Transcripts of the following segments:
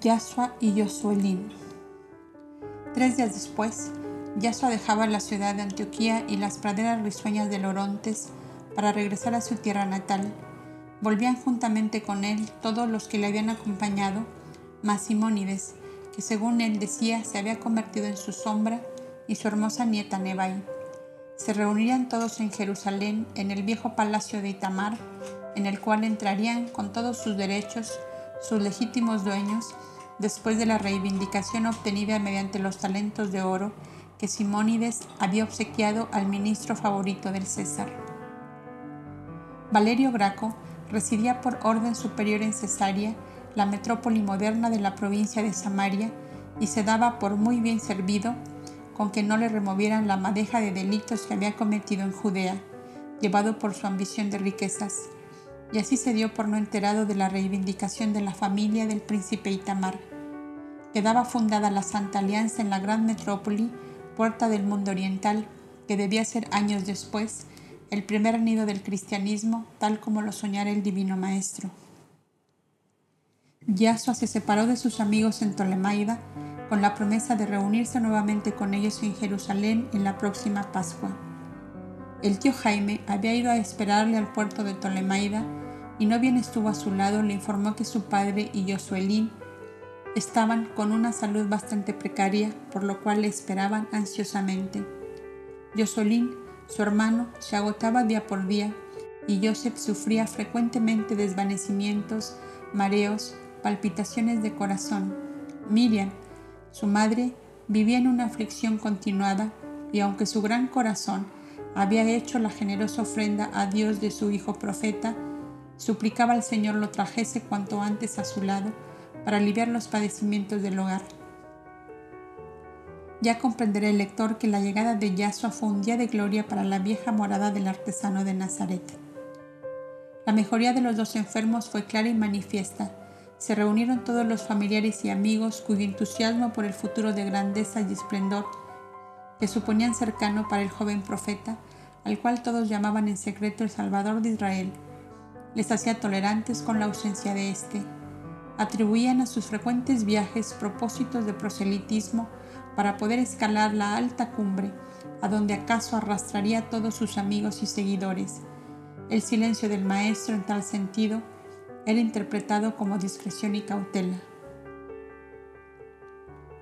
Yasua y Yosuelín. Tres días después, Yasua dejaba la ciudad de Antioquía y las praderas risueñas de Lorontes para regresar a su tierra natal. Volvían juntamente con él todos los que le habían acompañado, más Simónides, que según él decía se había convertido en su sombra, y su hermosa nieta Nebai. Se reunirían todos en Jerusalén, en el viejo palacio de Itamar, en el cual entrarían con todos sus derechos sus legítimos dueños después de la reivindicación obtenida mediante los talentos de oro que Simónides había obsequiado al ministro favorito del César. Valerio Graco residía por orden superior en Cesarea, la metrópoli moderna de la provincia de Samaria, y se daba por muy bien servido con que no le removieran la madeja de delitos que había cometido en Judea, llevado por su ambición de riquezas, y así se dio por no enterado de la reivindicación de la familia del príncipe Itamar. Quedaba fundada la Santa Alianza en la gran metrópoli puerta del mundo oriental, que debía ser años después el primer nido del cristianismo, tal como lo soñara el divino maestro. Yasua se separó de sus amigos en Ptolemaida con la promesa de reunirse nuevamente con ellos en Jerusalén en la próxima Pascua. El tío Jaime había ido a esperarle al puerto de Ptolemaida y no bien estuvo a su lado le informó que su padre y Josuelín Estaban con una salud bastante precaria, por lo cual le esperaban ansiosamente. Yosolín, su hermano, se agotaba día por día y Joseph sufría frecuentemente desvanecimientos, mareos, palpitaciones de corazón. Miriam, su madre, vivía en una aflicción continuada y aunque su gran corazón había hecho la generosa ofrenda a Dios de su hijo profeta, suplicaba al Señor lo trajese cuanto antes a su lado para aliviar los padecimientos del hogar. Ya comprenderá el lector que la llegada de Yasua fue un día de gloria para la vieja morada del artesano de Nazaret. La mejoría de los dos enfermos fue clara y manifiesta. Se reunieron todos los familiares y amigos cuyo entusiasmo por el futuro de grandeza y esplendor que suponían cercano para el joven profeta, al cual todos llamaban en secreto el Salvador de Israel, les hacía tolerantes con la ausencia de éste atribuían a sus frecuentes viajes propósitos de proselitismo para poder escalar la alta cumbre, a donde acaso arrastraría todos sus amigos y seguidores. El silencio del maestro en tal sentido era interpretado como discreción y cautela.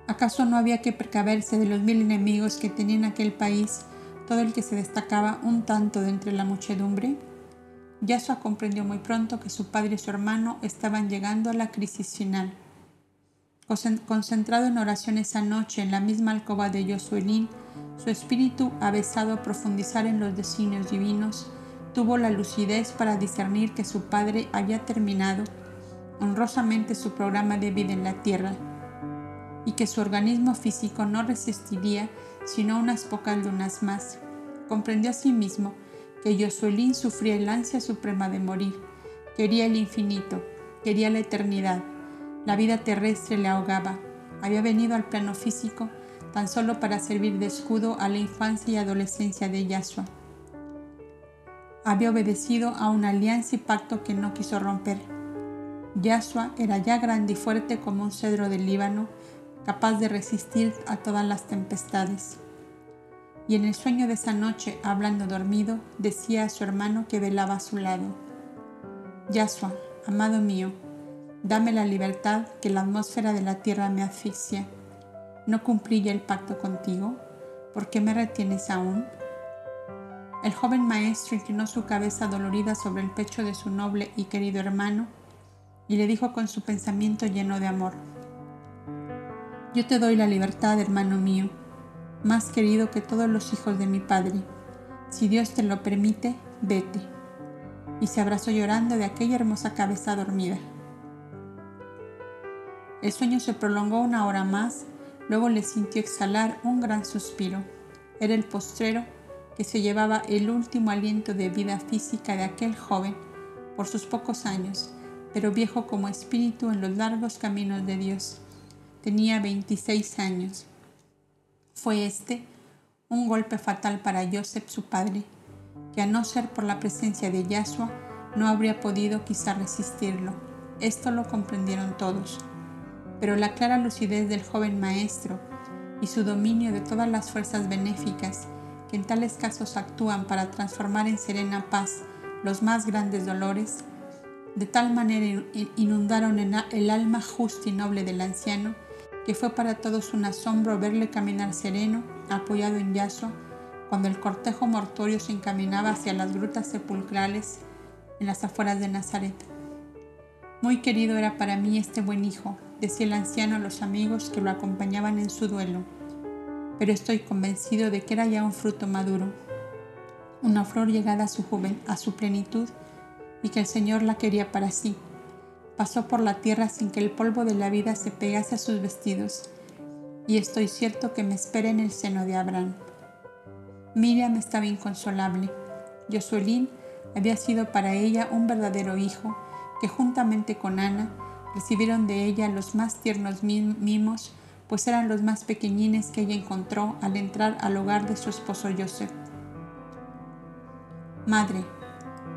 ¿Acaso no había que precaverse de los mil enemigos que tenía en aquel país todo el que se destacaba un tanto de entre la muchedumbre? Yasua comprendió muy pronto que su padre y su hermano estaban llegando a la crisis final. Concentrado en oración esa noche en la misma alcoba de Yosuelín, su espíritu, avesado a profundizar en los designios divinos, tuvo la lucidez para discernir que su padre había terminado honrosamente su programa de vida en la tierra y que su organismo físico no resistiría sino unas pocas lunas más. Comprendió asimismo sí que Yosuelín sufría el ansia suprema de morir. Quería el infinito, quería la eternidad. La vida terrestre le ahogaba. Había venido al plano físico tan solo para servir de escudo a la infancia y adolescencia de Yahshua. Había obedecido a una alianza y pacto que no quiso romper. Yahshua era ya grande y fuerte como un cedro del Líbano, capaz de resistir a todas las tempestades y en el sueño de esa noche, hablando dormido, decía a su hermano que velaba a su lado, Yasua, amado mío, dame la libertad que la atmósfera de la tierra me asfixia. ¿No cumplí ya el pacto contigo? ¿Por qué me retienes aún? El joven maestro inclinó su cabeza dolorida sobre el pecho de su noble y querido hermano y le dijo con su pensamiento lleno de amor, Yo te doy la libertad, hermano mío, más querido que todos los hijos de mi Padre. Si Dios te lo permite, vete. Y se abrazó llorando de aquella hermosa cabeza dormida. El sueño se prolongó una hora más, luego le sintió exhalar un gran suspiro. Era el postrero que se llevaba el último aliento de vida física de aquel joven por sus pocos años, pero viejo como espíritu en los largos caminos de Dios. Tenía 26 años. Fue este un golpe fatal para Joseph, su padre, que a no ser por la presencia de Yahshua, no habría podido quizá resistirlo. Esto lo comprendieron todos. Pero la clara lucidez del joven maestro y su dominio de todas las fuerzas benéficas que en tales casos actúan para transformar en serena paz los más grandes dolores, de tal manera inundaron el alma justa y noble del anciano que fue para todos un asombro verle caminar sereno, apoyado en Yahshua, cuando el cortejo mortuorio se encaminaba hacia las grutas sepulcrales en las afueras de Nazaret. Muy querido era para mí este buen hijo, decía el anciano a los amigos que lo acompañaban en su duelo, pero estoy convencido de que era ya un fruto maduro, una flor llegada a su joven, a su plenitud, y que el Señor la quería para sí pasó por la tierra sin que el polvo de la vida se pegase a sus vestidos, y estoy cierto que me espera en el seno de Abraham. Miriam estaba inconsolable. Josuelín había sido para ella un verdadero hijo, que juntamente con Ana recibieron de ella los más tiernos mimos, pues eran los más pequeñines que ella encontró al entrar al hogar de su esposo Joseph. Madre,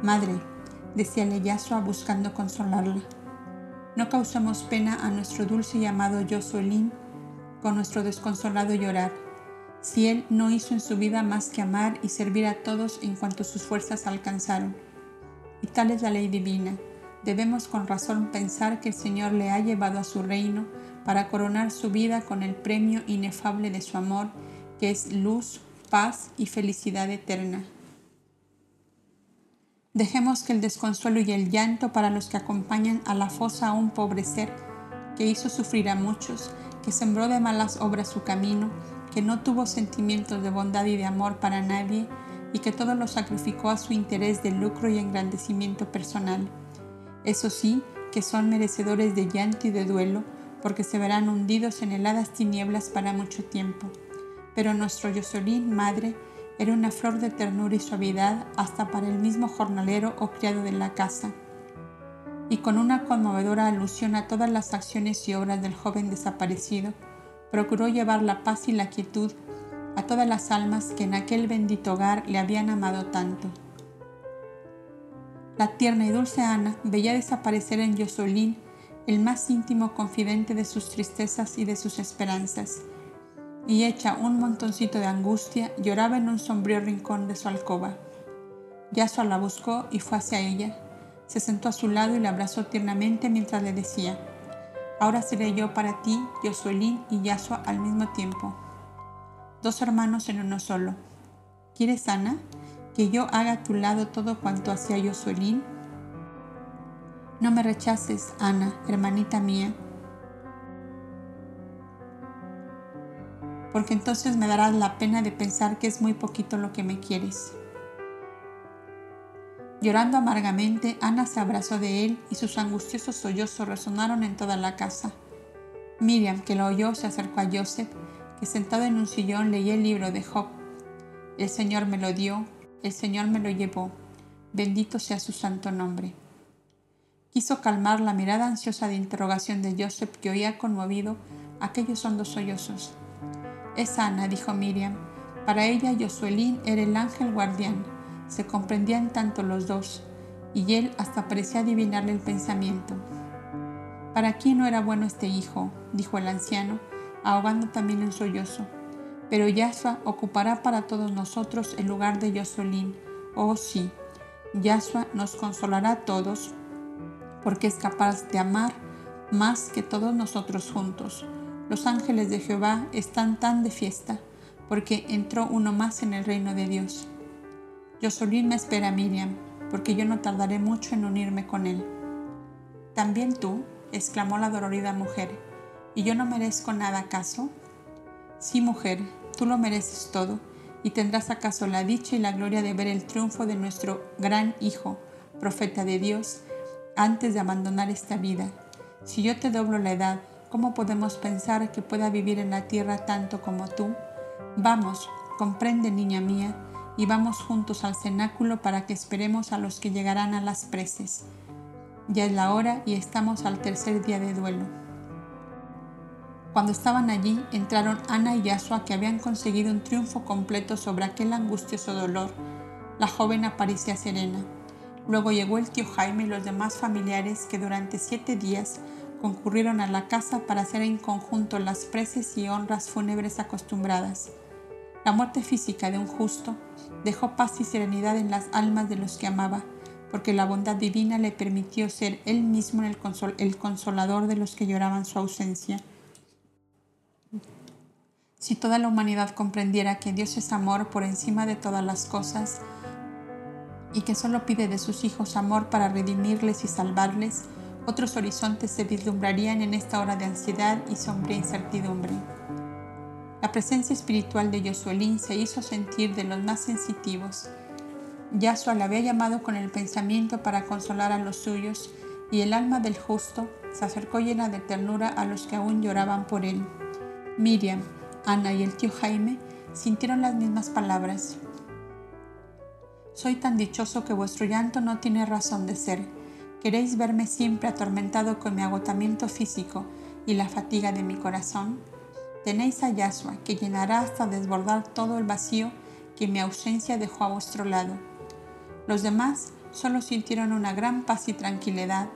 madre, decía Yasua buscando consolarla. No causamos pena a nuestro dulce y amado Josuelín con nuestro desconsolado llorar, si él no hizo en su vida más que amar y servir a todos en cuanto sus fuerzas alcanzaron. Y tal es la ley divina. Debemos con razón pensar que el Señor le ha llevado a su reino para coronar su vida con el premio inefable de su amor, que es luz, paz y felicidad eterna. Dejemos que el desconsuelo y el llanto para los que acompañan a la fosa a un pobre ser que hizo sufrir a muchos, que sembró de malas obras su camino, que no tuvo sentimientos de bondad y de amor para nadie y que todo lo sacrificó a su interés de lucro y engrandecimiento personal. Eso sí, que son merecedores de llanto y de duelo, porque se verán hundidos en heladas tinieblas para mucho tiempo. Pero nuestro Yosolín, madre, era una flor de ternura y suavidad hasta para el mismo jornalero o criado de la casa. Y con una conmovedora alusión a todas las acciones y obras del joven desaparecido, procuró llevar la paz y la quietud a todas las almas que en aquel bendito hogar le habían amado tanto. La tierna y dulce Ana veía desaparecer en Josolín el más íntimo confidente de sus tristezas y de sus esperanzas, y hecha un montoncito de angustia, lloraba en un sombrío rincón de su alcoba. Yasua la buscó y fue hacia ella. Se sentó a su lado y la abrazó tiernamente mientras le decía, Ahora seré yo para ti, Yosuelín y Yasua al mismo tiempo. Dos hermanos en uno solo. ¿Quieres, Ana, que yo haga a tu lado todo cuanto hacía Yosuelín? No me rechaces, Ana, hermanita mía, porque entonces me darás la pena de pensar que es muy poquito lo que me quieres. Llorando amargamente, Ana se abrazó de él y sus angustiosos sollozos resonaron en toda la casa. Miriam, que lo oyó, se acercó a Joseph, que sentado en un sillón leía el libro de Job. El Señor me lo dio, el Señor me lo llevó, bendito sea su santo nombre. Quiso calmar la mirada ansiosa de interrogación de Joseph que oía conmovido aquellos hondos sollozos. Es Ana, dijo Miriam. Para ella Josuelín era el ángel guardián. Se comprendían tanto los dos, y él hasta parecía adivinarle el pensamiento. ¿Para quién no era bueno este hijo? dijo el anciano, ahogando también un sollozo. Pero Yahshua ocupará para todos nosotros el lugar de Josuelín. Oh sí, Yahshua nos consolará a todos, porque es capaz de amar más que todos nosotros juntos. Los ángeles de Jehová están tan de fiesta, porque entró uno más en el reino de Dios. Josolín me espera, Miriam, porque yo no tardaré mucho en unirme con él. ¿También tú? exclamó la dolorida mujer. ¿Y yo no merezco nada acaso? Sí, mujer, tú lo mereces todo, y tendrás acaso la dicha y la gloria de ver el triunfo de nuestro gran Hijo, profeta de Dios, antes de abandonar esta vida. Si yo te doblo la edad, ¿Cómo podemos pensar que pueda vivir en la tierra tanto como tú? Vamos, comprende, niña mía, y vamos juntos al cenáculo para que esperemos a los que llegarán a las preces. Ya es la hora y estamos al tercer día de duelo. Cuando estaban allí, entraron Ana y Yasua que habían conseguido un triunfo completo sobre aquel angustioso dolor. La joven aparecía serena. Luego llegó el tío Jaime y los demás familiares que durante siete días concurrieron a la casa para hacer en conjunto las preces y honras fúnebres acostumbradas. La muerte física de un justo dejó paz y serenidad en las almas de los que amaba, porque la bondad divina le permitió ser él mismo el, consolador de los que lloraban su ausencia. Si toda la humanidad comprendiera que Dios es amor por encima de todas las cosas y que solo pide de sus hijos amor para redimirles y salvarles, otros horizontes se vislumbrarían en esta hora de ansiedad y sombría incertidumbre. La presencia espiritual de Yosuelín se hizo sentir de los más sensitivos. Yasua le había llamado con el pensamiento para consolar a los suyos y el alma del justo se acercó llena de ternura a los que aún lloraban por él. Miriam, Ana y el tío Jaime sintieron las mismas palabras. Soy tan dichoso que vuestro llanto no tiene razón de ser. ¿Queréis verme siempre atormentado con mi agotamiento físico y la fatiga de mi corazón? Tenéis a Yahshua, que llenará hasta desbordar todo el vacío que mi ausencia dejó a vuestro lado. Los demás solo sintieron una gran paz y tranquilidad,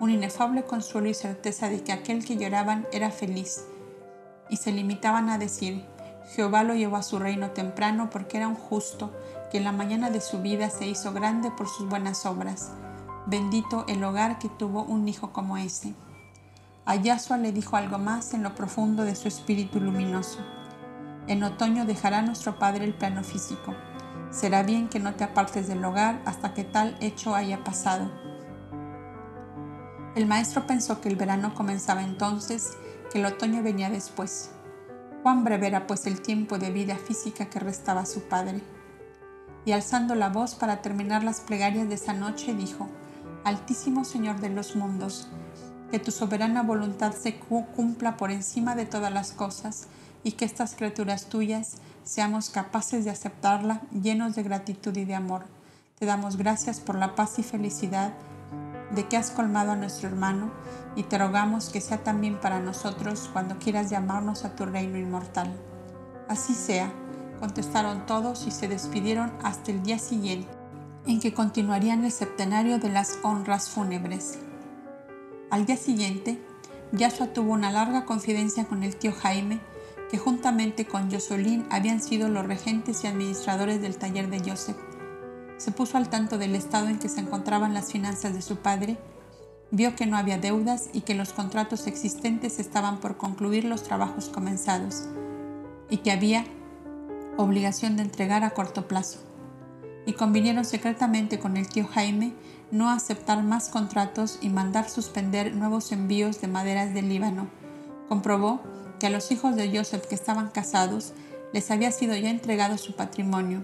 un inefable consuelo y certeza de que aquel que lloraban era feliz, y se limitaban a decir, Jehová lo llevó a su reino temprano porque era un justo, que en la mañana de su vida se hizo grande por sus buenas obras. Bendito el hogar que tuvo un hijo como ese. A Yahshua le dijo algo más en lo profundo de su espíritu luminoso. En otoño dejará nuestro Padre el plano físico. Será bien que no te apartes del hogar hasta que tal hecho haya pasado. El maestro pensó que el verano comenzaba entonces, que el otoño venía después. Cuán breve era pues el tiempo de vida física que restaba a su padre. Y alzando la voz para terminar las plegarias de esa noche, dijo, Altísimo Señor de los mundos, que tu soberana voluntad se cumpla por encima de todas las cosas y que estas criaturas tuyas seamos capaces de aceptarla llenos de gratitud y de amor. Te damos gracias por la paz y felicidad de que has colmado a nuestro hermano y te rogamos que sea también para nosotros cuando quieras llamarnos a tu reino inmortal. Así sea, contestaron todos y se despidieron hasta el día siguiente, en que continuarían el septenario de las honras fúnebres. Al día siguiente, Yashua tuvo una larga confidencia con el tío Jaime, que juntamente con Josolín habían sido los regentes y administradores del taller de Joseph. Se puso al tanto del estado en que se encontraban las finanzas de su padre, vio que no había deudas y que los contratos existentes estaban por concluir los trabajos comenzados, y que había obligación de entregar a corto plazo. Y convinieron secretamente con el tío Jaime no aceptar más contratos y mandar suspender nuevos envíos de maderas del Líbano. Comprobó que a los hijos de Joseph que estaban casados les había sido ya entregado su patrimonio.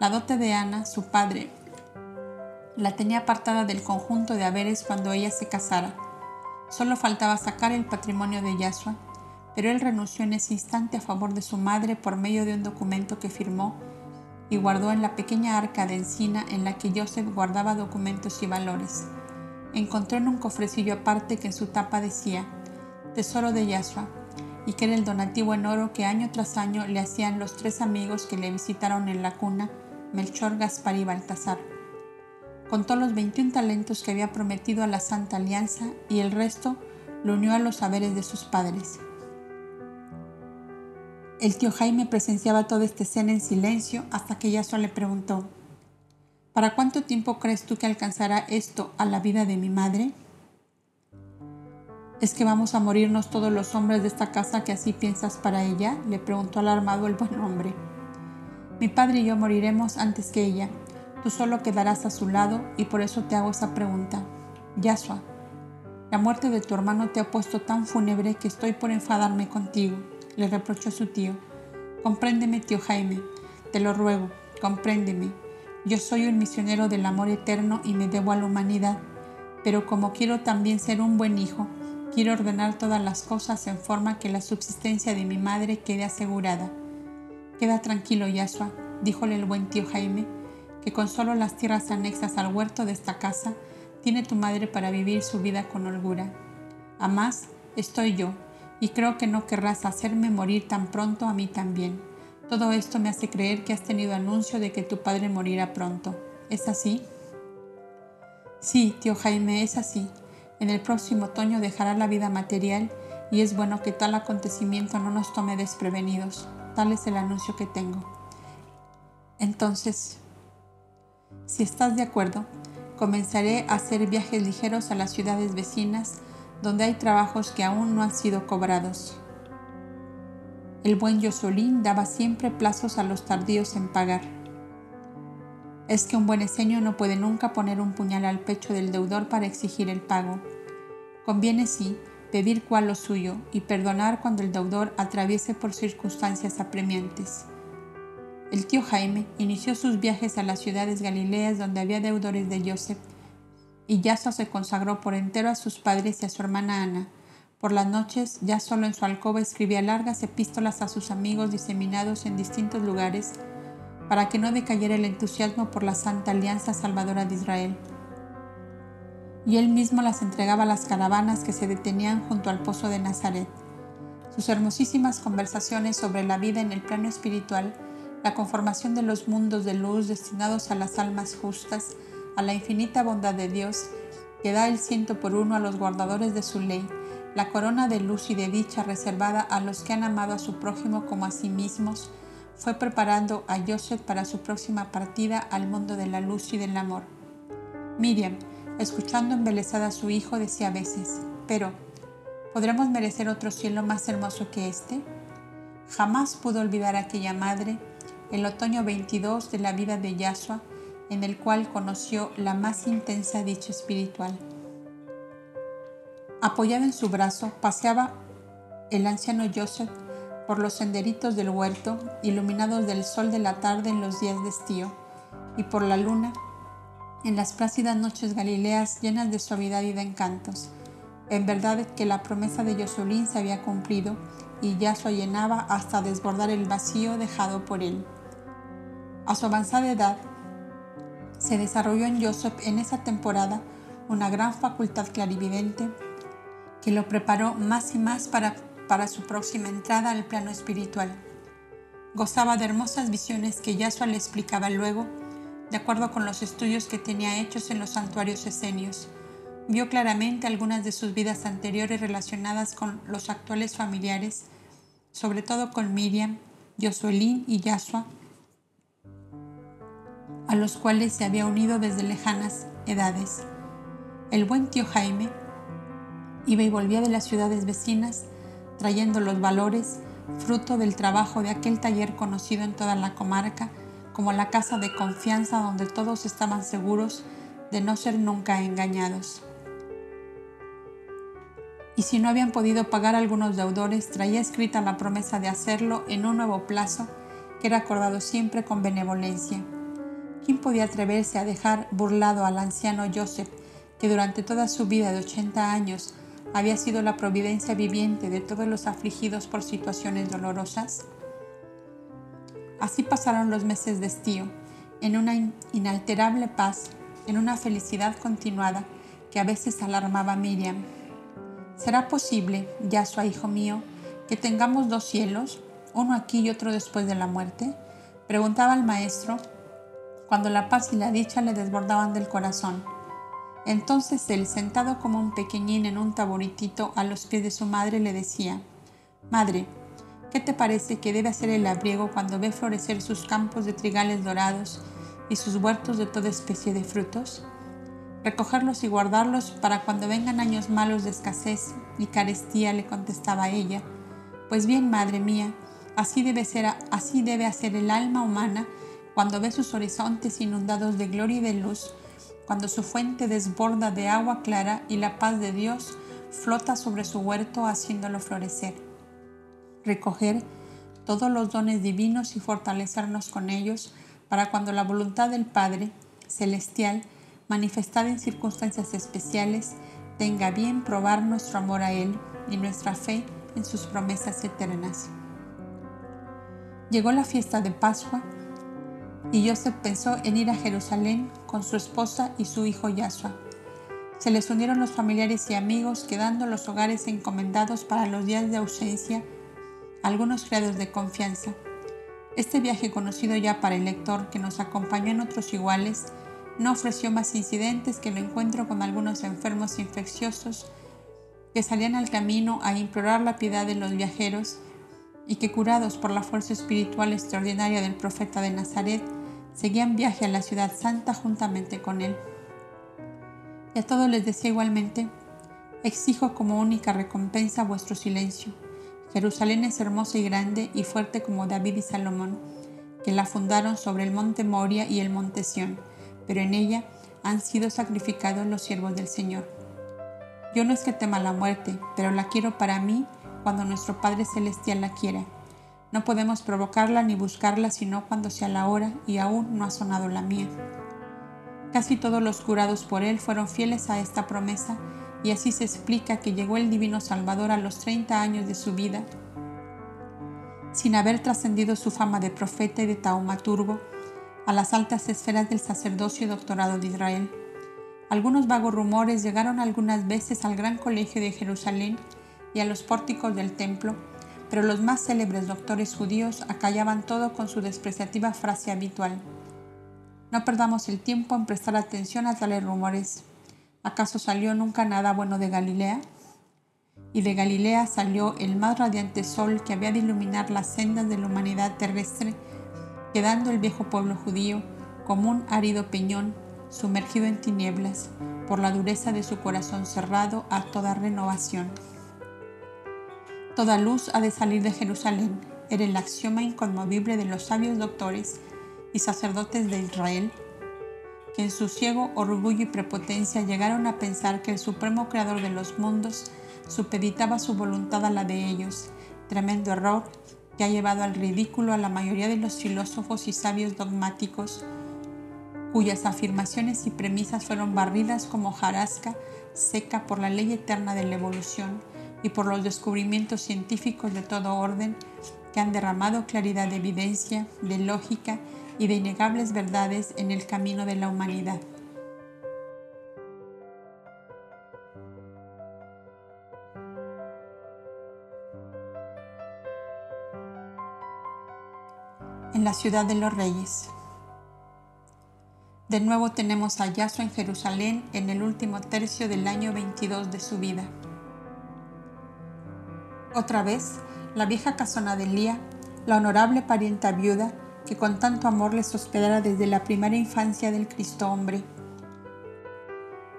La dote de Ana, su padre, la tenía apartada del conjunto de haberes cuando ella se casara. Solo faltaba sacar el patrimonio de Yahshua, pero él renunció en ese instante a favor de su madre por medio de un documento que firmó y guardó en la pequeña arca de encina en la que Joseph guardaba documentos y valores. Encontró en un cofrecillo aparte que en su tapa decía Tesoro de Yahshua, y que era el donativo en oro que año tras año le hacían los tres amigos que le visitaron en la cuna, Melchor, Gaspar y Baltasar. Contó los 21 talentos que había prometido a la Santa Alianza y el resto lo unió a los saberes de sus padres. El tío Jaime presenciaba toda esta escena en silencio hasta que Yasua le preguntó, ¿Para cuánto tiempo crees tú que alcanzará esto a la vida de mi madre? ¿Es que vamos a morirnos todos los hombres de esta casa que así piensas para ella? le preguntó alarmado el buen hombre. Mi padre y yo moriremos antes que ella. Tú solo quedarás a su lado y por eso te hago esa pregunta. Yasua, la muerte de tu hermano te ha puesto tan fúnebre que estoy por enfadarme contigo le reprochó su tío. Compréndeme, tío Jaime, te lo ruego, compréndeme. Yo soy un misionero del amor eterno y me debo a la humanidad, pero como quiero también ser un buen hijo, quiero ordenar todas las cosas en forma que la subsistencia de mi madre quede asegurada. Queda tranquilo, Yasua, díjole el buen tío Jaime, que con solo las tierras anexas al huerto de esta casa tiene tu madre para vivir su vida con holgura. Además, estoy yo, y creo que no querrás hacerme morir tan pronto a mí también. Todo esto me hace creer que has tenido anuncio de que tu padre morirá pronto. ¿Es así? Sí, tío Jaime, es así. En el próximo otoño dejará la vida material y es bueno que tal acontecimiento no nos tome desprevenidos. Tal es el anuncio que tengo. Entonces, si estás de acuerdo, comenzaré a hacer viajes ligeros a las ciudades vecinas donde hay trabajos que aún no han sido cobrados. El buen Yosolín daba siempre plazos a los tardíos en pagar. Es que un buen eseño no puede nunca poner un puñal al pecho del deudor para exigir el pago. Conviene sí pedir cual lo suyo y perdonar cuando el deudor atraviese por circunstancias apremiantes. El tío Jaime inició sus viajes a las ciudades galileas donde había deudores de Joseph, y Yaso se consagró por entero a sus padres y a su hermana Ana. Por las noches, ya solo en su alcoba escribía largas epístolas a sus amigos diseminados en distintos lugares para que no decayera el entusiasmo por la santa alianza salvadora de Israel. Y él mismo las entregaba a las caravanas que se detenían junto al pozo de Nazaret. Sus hermosísimas conversaciones sobre la vida en el plano espiritual la conformación de los mundos de luz destinados a las almas justas, a la infinita bondad de Dios, que da el ciento por uno a los guardadores de su ley, la corona de luz y de dicha reservada a los que han amado a su prójimo como a sí mismos, fue preparando a Joseph para su próxima partida al mundo de la luz y del amor. Miriam, escuchando embelesada a su hijo, decía a veces, pero, ¿podremos merecer otro cielo más hermoso que este? Jamás pudo olvidar a aquella madre el otoño 22 de la vida de Yahshua, en el cual conoció la más intensa dicha espiritual. Apoyado en su brazo, paseaba el anciano Joseph por los senderitos del huerto, iluminados del sol de la tarde en los días de estío, y por la luna, en las plácidas noches galileas llenas de suavidad y de encantos. En verdad que la promesa de Josulín se había cumplido y Yahshua llenaba hasta desbordar el vacío dejado por él. A su avanzada edad, se desarrolló en Joseph en esa temporada una gran facultad clarividente que lo preparó más y más para, para su próxima entrada al plano espiritual. Gozaba de hermosas visiones que Yahshua le explicaba luego, de acuerdo con los estudios que tenía hechos en los santuarios esenios. Vio claramente algunas de sus vidas anteriores relacionadas con los actuales familiares, sobre todo con Miriam, Josuelín y Yahshua, a los cuales se había unido desde lejanas edades. El buen tío Jaime iba y volvía de las ciudades vecinas trayendo los valores, fruto del trabajo de aquel taller conocido en toda la comarca como la casa de confianza donde todos estaban seguros de no ser nunca engañados. Y si no habían podido pagar algunos deudores, traía escrita la promesa de hacerlo en un nuevo plazo que era acordado siempre con benevolencia. ¿Quién podía atreverse a dejar burlado al anciano Joseph, que durante toda su vida de 80 años había sido la providencia viviente de todos los afligidos por situaciones dolorosas? Así pasaron los meses de estío, en una inalterable paz, en una felicidad continuada que a veces alarmaba a Miriam. ¿Será posible, Yasua, hijo mío, que tengamos dos cielos, uno aquí y otro después de la muerte? Preguntaba el maestro cuando la paz y la dicha le desbordaban del corazón. Entonces él, sentado como un pequeñín en un taburitito a los pies de su madre, le decía, Madre, ¿qué te parece que debe hacer el labriego cuando ve florecer sus campos de trigales dorados y sus huertos de toda especie de frutos? Recogerlos y guardarlos para cuando vengan años malos de escasez y carestía, le contestaba ella. Pues bien, madre mía, así debe ser, así debe hacer el alma humana cuando ve sus horizontes inundados de gloria y de luz, cuando su fuente desborda de agua clara y la paz de Dios flota sobre su huerto haciéndolo florecer. Recoger todos los dones divinos y fortalecernos con ellos para cuando la voluntad del Padre celestial, manifestada en circunstancias especiales, tenga bien probar nuestro amor a Él y nuestra fe en sus promesas eternas. Llegó la fiesta de Pascua Y Joseph pensó en ir a Jerusalén con su esposa y su hijo Yahshua. Se les unieron los familiares y amigos, quedando los hogares encomendados para los días de ausencia, algunos criados de confianza. Este viaje conocido ya para el lector que nos acompañó en otros iguales, no ofreció más incidentes que el encuentro con algunos enfermos infecciosos que salían al camino a implorar la piedad de los viajeros y que curados por la fuerza espiritual extraordinaria del profeta de Nazaret, seguían viaje a la ciudad santa juntamente con él. Y a todos les decía igualmente, exijo como única recompensa vuestro silencio. Jerusalén es hermosa y grande y fuerte como David y Salomón, que la fundaron sobre el monte Moria y el monte Sión, pero en ella han sido sacrificados los siervos del Señor. Yo no es que tema la muerte, pero la quiero para mí cuando nuestro Padre Celestial la quiera. No podemos provocarla ni buscarla sino cuando sea la hora y aún no ha sonado la mía. Casi todos los curados por él fueron fieles a esta promesa y así se explica que llegó el Divino Salvador a los 30 años de su vida, sin haber trascendido su fama de profeta y de taumaturgo a las altas esferas del sacerdocio y doctorado de Israel. Algunos vagos rumores llegaron algunas veces al gran colegio de Jerusalén y a los pórticos del templo, pero los más célebres doctores judíos acallaban todo con su despreciativa frase habitual. No perdamos el tiempo en prestar atención a tales rumores. ¿Acaso salió nunca nada bueno de Galilea? Y de Galilea salió el más radiante sol que había de iluminar las sendas de la humanidad terrestre, quedando el viejo pueblo judío como un árido peñón sumergido en tinieblas por la dureza de su corazón cerrado a toda renovación. Toda luz ha de salir de Jerusalén, era el axioma inconmovible de los sabios doctores y sacerdotes de Israel, que en su ciego orgullo y prepotencia llegaron a pensar que el supremo creador de los mundos supeditaba su voluntad a la de ellos, tremendo error que ha llevado al ridículo a la mayoría de los filósofos y sabios dogmáticos, cuyas afirmaciones y premisas fueron barridas como jarasca seca por la ley eterna de la evolución y por los descubrimientos científicos de todo orden que han derramado claridad de evidencia, de lógica y de innegables verdades en el camino de la humanidad. En la ciudad de los reyes. De nuevo tenemos a Yaso en Jerusalén en el último tercio del año 22 de su vida. Otra vez, la vieja casona de Lía, la honorable parienta viuda, que con tanto amor les hospedara desde la primera infancia del Cristo hombre.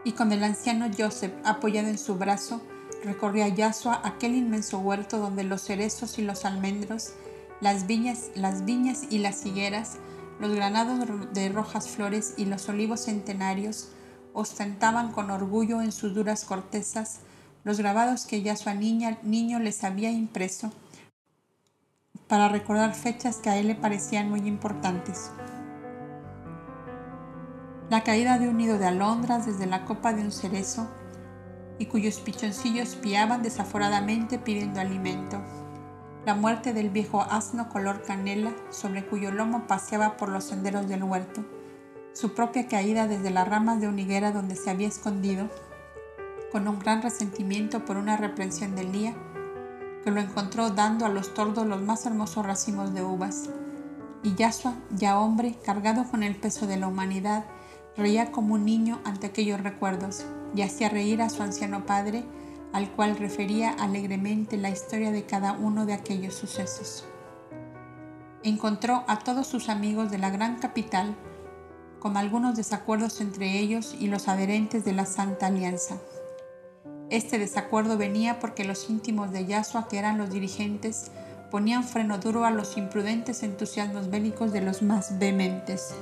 Y con el anciano Joseph apoyado en su brazo, recorría Yasua aquel inmenso huerto donde los cerezos y los almendros, las viñas, las viñas y las higueras, los granados de rojas flores y los olivos centenarios ostentaban con orgullo en sus duras cortezas los grabados que Yasua niña, niño les había impreso para recordar fechas que a él le parecían muy importantes. La caída de un nido de alondras desde la copa de un cerezo y cuyos pichoncillos piaban desaforadamente pidiendo alimento. La muerte del viejo asno color canela sobre cuyo lomo paseaba por los senderos del huerto. Su propia caída desde las ramas de una higuera donde se había escondido, con un gran resentimiento por una reprensión del día que lo encontró dando a los tordos los más hermosos racimos de uvas. Y Yasua, ya hombre, cargado con el peso de la humanidad, reía como un niño ante aquellos recuerdos y hacía reír a su anciano padre, al cual refería alegremente la historia de cada uno de aquellos sucesos. Encontró a todos sus amigos de la gran capital, con algunos desacuerdos entre ellos y los adherentes de la Santa Alianza. Este desacuerdo venía porque los íntimos de Yasua, que eran los dirigentes, ponían freno duro a los imprudentes entusiasmos bélicos de los más vehementes.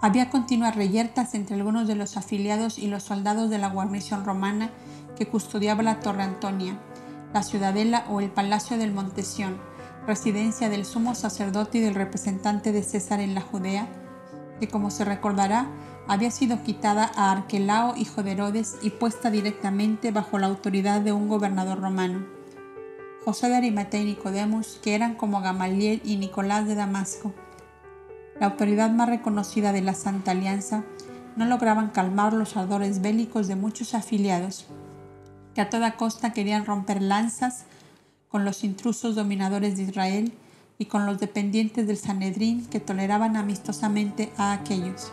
Había continuas reyertas entre algunos de los afiliados y los soldados de la guarnición romana que custodiaba la Torre Antonia, la ciudadela o el Palacio del Montesión, residencia del sumo sacerdote y del representante de César en la Judea, que como se recordará había sido quitada a Arquelao, hijo de Herodes, y puesta directamente bajo la autoridad de un gobernador romano. José de Arimatea y Nicodemus, que eran como Gamaliel y Nicolás de Damasco. La autoridad más reconocida de la Santa Alianza no lograban calmar los ardores bélicos de muchos afiliados, que a toda costa querían romper lanzas con los intrusos dominadores de Israel y con los dependientes del Sanedrín que toleraban amistosamente a aquellos.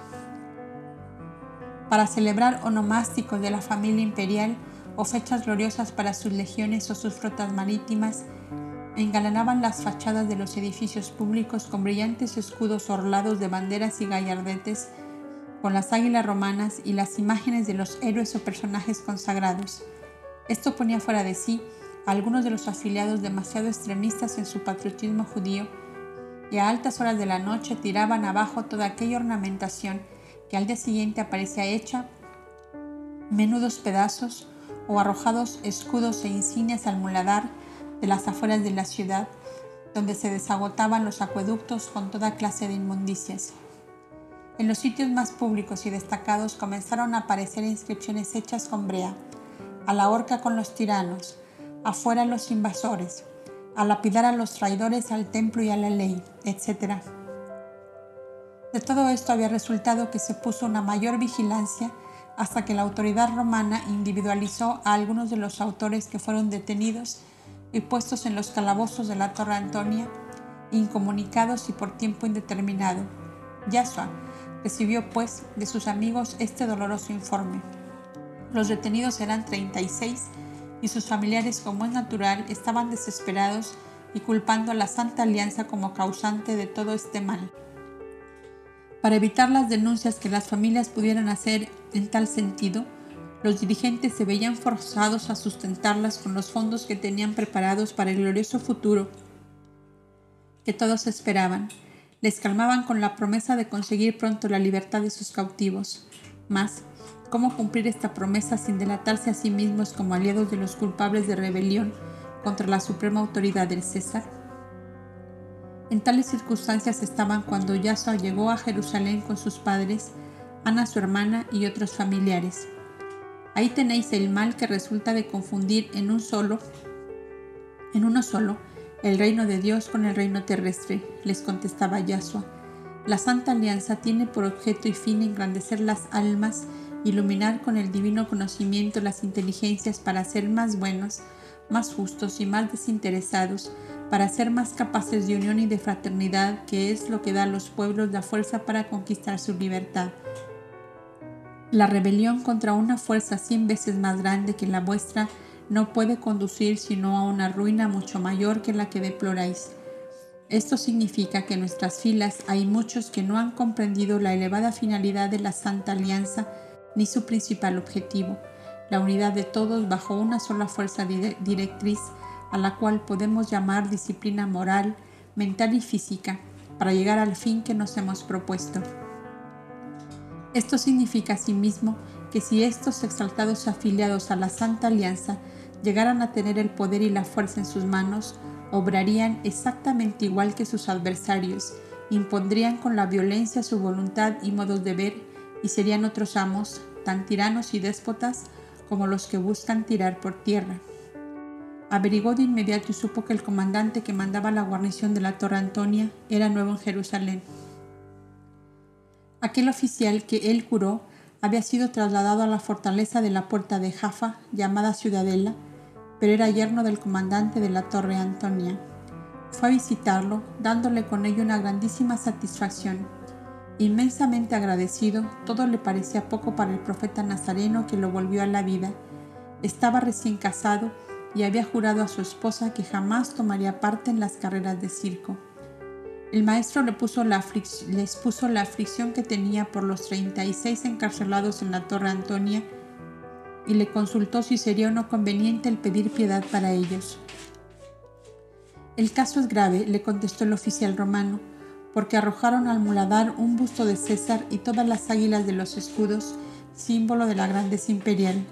Para celebrar onomásticos de la familia imperial o fechas gloriosas para sus legiones o sus flotas marítimas, engalanaban las fachadas de los edificios públicos con brillantes escudos orlados de banderas y gallardetes, con las águilas romanas y las imágenes de los héroes o personajes consagrados. Esto ponía fuera de sí a algunos de los afiliados demasiado extremistas en su patriotismo judío y a altas horas de la noche tiraban abajo toda aquella ornamentación que al día siguiente aparecía hecha menudos pedazos o arrojados escudos e insignias al muladar de las afueras de la ciudad, donde se desagotaban los acueductos con toda clase de inmundicias. En los sitios más públicos y destacados comenzaron a aparecer inscripciones hechas con brea, a la horca con los tiranos, afuera los invasores, a lapidar a los traidores al templo y a la ley, etc. De todo esto había resultado que se puso una mayor vigilancia hasta que la autoridad romana individualizó a algunos de los autores que fueron detenidos y puestos en los calabozos de la Torre Antonia, incomunicados y por tiempo indeterminado. Yasua recibió pues de sus amigos este doloroso informe. Los detenidos eran 36 y sus familiares, como es natural, estaban desesperados y culpando a la Santa Alianza como causante de todo este mal. Para evitar las denuncias que las familias pudieran hacer en tal sentido, los dirigentes se veían forzados a sustentarlas con los fondos que tenían preparados para el glorioso futuro que todos esperaban. Les calmaban con la promesa de conseguir pronto la libertad de sus cautivos. Mas, cómo cumplir esta promesa sin delatarse a sí mismos como aliados de los culpables de rebelión contra la suprema autoridad del César. En tales circunstancias estaban cuando Yasua llegó a Jerusalén con sus padres, Ana su hermana y otros familiares. Ahí tenéis el mal que resulta de confundir en un solo, en uno solo, el reino de Dios con el reino terrestre, les contestaba Yasua. La Santa Alianza tiene por objeto y fin engrandecer las almas iluminar con el divino conocimiento las inteligencias para ser más buenos, más justos y más desinteresados, para ser más capaces de unión y de fraternidad, que es lo que da a los pueblos la fuerza para conquistar su libertad. La rebelión contra una fuerza cien veces más grande que la vuestra no puede conducir sino a una ruina mucho mayor que la que deploráis. Esto significa que en nuestras filas hay muchos que no han comprendido la elevada finalidad de la Santa Alianza ni su principal objetivo, la unidad de todos bajo una sola fuerza directriz a la cual podemos llamar disciplina moral, mental y física, para llegar al fin que nos hemos propuesto. Esto significa asimismo que si estos exaltados afiliados a la Santa Alianza llegaran a tener el poder y la fuerza en sus manos, obrarían exactamente igual que sus adversarios, impondrían con la violencia su voluntad y modos de ver y serían otros amos, tan tiranos y déspotas como los que buscan tirar por tierra. Averigó de inmediato y supo que el comandante que mandaba la guarnición de la Torre Antonia era nuevo en Jerusalén. Aquel oficial que él curó había sido trasladado a la fortaleza de la puerta de Jaffa, llamada Ciudadela, pero era yerno del comandante de la Torre Antonia. Fue a visitarlo, dándole con ello una grandísima satisfacción Inmensamente agradecido, todo le parecía poco para el profeta nazareno que lo volvió a la vida. Estaba recién casado y había jurado a su esposa que jamás tomaría parte en las carreras de circo. El maestro le puso la la aflicción que tenía por los 36 encarcelados en la Torre Antonia y le consultó si sería o no conveniente el pedir piedad para ellos. El caso es grave, le contestó el oficial romano porque arrojaron al muladar un busto de César y todas las águilas de los escudos, símbolo de la grandeza imperial.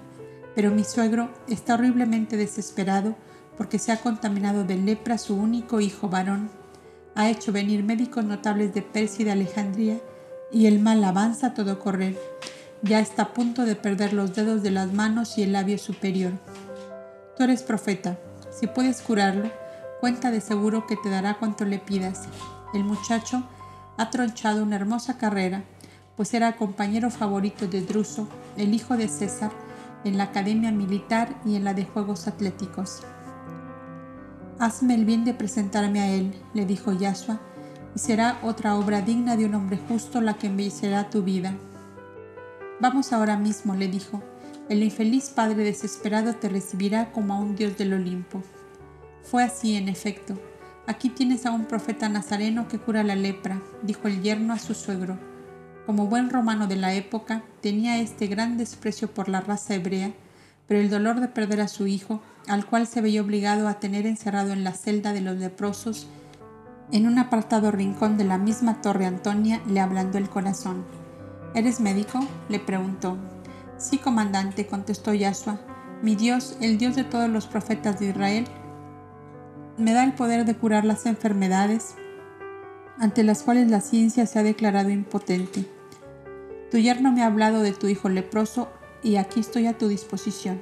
Pero mi suegro está horriblemente desesperado porque se ha contaminado de lepra su único hijo varón. Ha hecho venir médicos notables de Persia y de Alejandría, y el mal avanza a todo correr. Ya está a punto de perder los dedos de las manos y el labio superior. Tú eres profeta, Si puedes curarlo, cuenta de seguro que te dará cuanto le pidas. El muchacho ha tronchado una hermosa carrera, pues era compañero favorito de Druso, el hijo de César, en la academia militar y en la de Juegos Atléticos. Hazme el bien de presentarme a él, le dijo Yasua, y será otra obra digna de un hombre justo la que embellecerá tu vida. Vamos ahora mismo, le dijo. El infeliz padre desesperado te recibirá como a un dios del Olimpo. Fue así, en efecto. Aquí tienes a un profeta nazareno que cura la lepra, dijo el yerno a su suegro. Como buen romano de la época, tenía este gran desprecio por la raza hebrea, pero el dolor de perder a su hijo, al cual se veía obligado a tener encerrado en la celda de los leprosos, en un apartado rincón de la misma Torre Antonia, le ablandó el corazón. ¿Eres médico? le preguntó. Sí, comandante, contestó Yasua. Mi Dios, el Dios de todos los profetas de Israel, me da el poder de curar las enfermedades ante las cuales la ciencia se ha declarado impotente. Tu yerno me ha hablado de tu hijo leproso y aquí estoy a tu disposición.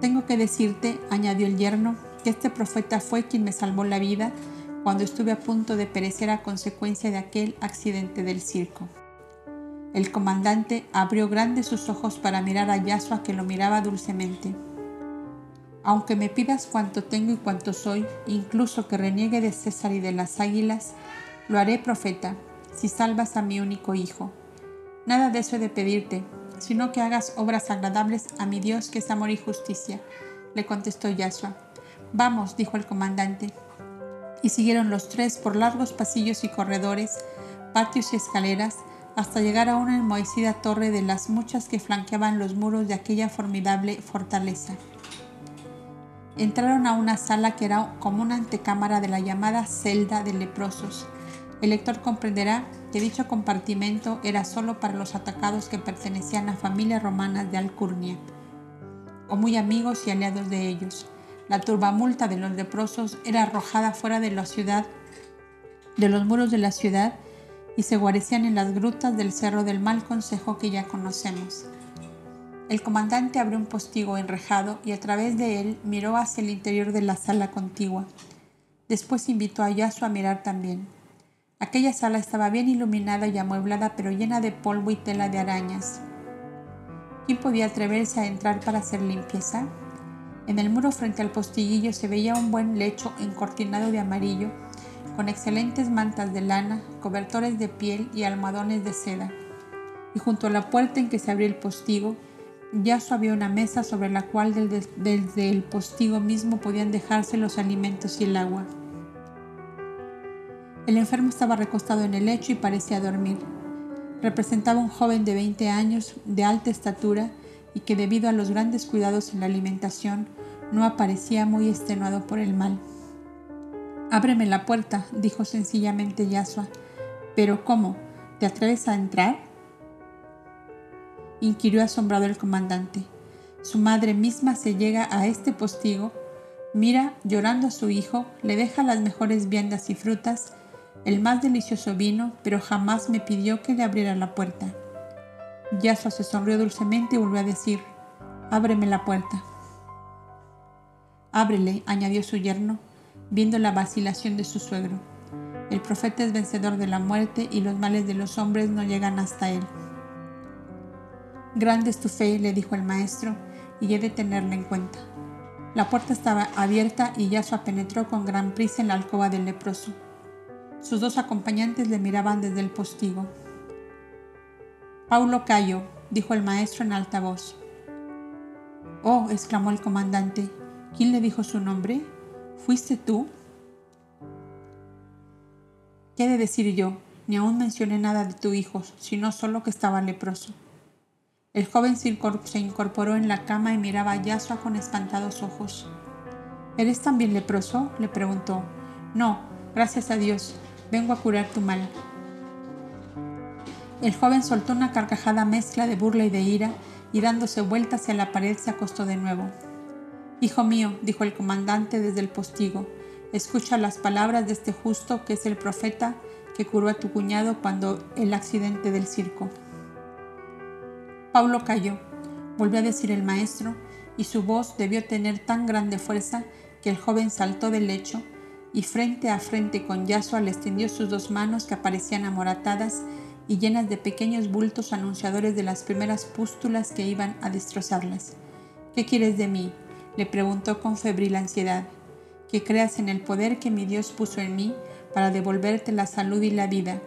Tengo que decirte, añadió el yerno, que este profeta fue quien me salvó la vida cuando estuve a punto de perecer a consecuencia de aquel accidente del circo. El comandante abrió grandes sus ojos para mirar a Yasua que lo miraba dulcemente. Aunque me pidas cuanto tengo y cuanto soy, incluso que reniegue de César y de las águilas, lo haré profeta, si salvas a mi único hijo. Nada de eso he de pedirte, sino que hagas obras agradables a mi Dios que es amor y justicia, le contestó Yasua. Vamos, dijo el comandante. Y siguieron los tres por largos pasillos y corredores, patios y escaleras, hasta llegar a una enmohecida torre de las muchas que flanqueaban los muros de aquella formidable fortaleza. Entraron a una sala que era como una antecámara de la llamada celda de leprosos. El lector comprenderá que dicho compartimento era solo para los atacados que pertenecían a familias romanas de Alcurnia, o muy amigos y aliados de ellos. La turbamulta de los leprosos era arrojada fuera de la ciudad, de los muros de la ciudad, y se guarecían en las grutas del cerro del mal consejo que ya conocemos. El comandante abrió un postigo enrejado y a través de él miró hacia el interior de la sala contigua. Después invitó a Yasu a mirar también. Aquella sala estaba bien iluminada y amueblada, pero llena de polvo y tela de arañas. ¿Quién podía atreverse a entrar para hacer limpieza? En el muro frente al postiguillo se veía un buen lecho encortinado de amarillo con excelentes mantas de lana, cobertores de piel y almohadones de seda. Y junto a la puerta en que se abría el postigo, ya había una mesa sobre la cual desde el postigo mismo podían dejarse los alimentos y el agua. El enfermo estaba recostado en el lecho y parecía dormir. Representaba un joven de 20 años, de alta estatura, y que debido a los grandes cuidados en la alimentación no aparecía muy extenuado por el mal. Ábreme la puerta, dijo sencillamente Yasua. ¿Pero cómo? ¿Te atreves a entrar? inquirió asombrado el comandante. Su madre misma se llega a este postigo, mira llorando a su hijo, le deja las mejores viandas y frutas, el más delicioso vino, pero jamás me pidió que le abriera la puerta. Yasua se sonrió dulcemente y volvió a decir, ábreme la puerta. Ábrele, añadió su yerno, viendo la vacilación de su suegro. El profeta es vencedor de la muerte y los males de los hombres no llegan hasta él. Grande es tu fe, le dijo el maestro, y he de tenerla en cuenta. La puerta estaba abierta y Yasua penetró con gran prisa en la alcoba del leproso. Sus dos acompañantes le miraban desde el postigo. Paulo Cayo, dijo el maestro en alta voz. Oh, exclamó el comandante, ¿quién le dijo su nombre? ¿Fuiste tú? ¿Qué de decir yo? Ni aún mencioné nada de tu hijo, sino solo que estaba leproso. El joven se incorporó en la cama y miraba a Yasua con espantados ojos. ¿Eres también leproso? le preguntó. No, gracias a Dios, vengo a curar tu mal. El joven soltó una carcajada mezcla de burla y de ira y dándose vuelta hacia la pared se acostó de nuevo. Hijo mío, dijo el comandante desde el postigo, escucha las palabras de este justo que es el profeta que curó a tu cuñado cuando el accidente del circo. Paulo cayó, volvió a decir el maestro, y su voz debió tener tan grande fuerza que el joven saltó del lecho y frente a frente con Yasua le extendió sus dos manos que aparecían amoratadas y llenas de pequeños bultos anunciadores de las primeras pústulas que iban a destrozarlas. ¿Qué quieres de mí? le preguntó con febril ansiedad. Que creas en el poder que mi Dios puso en mí para devolverte la salud y la vida,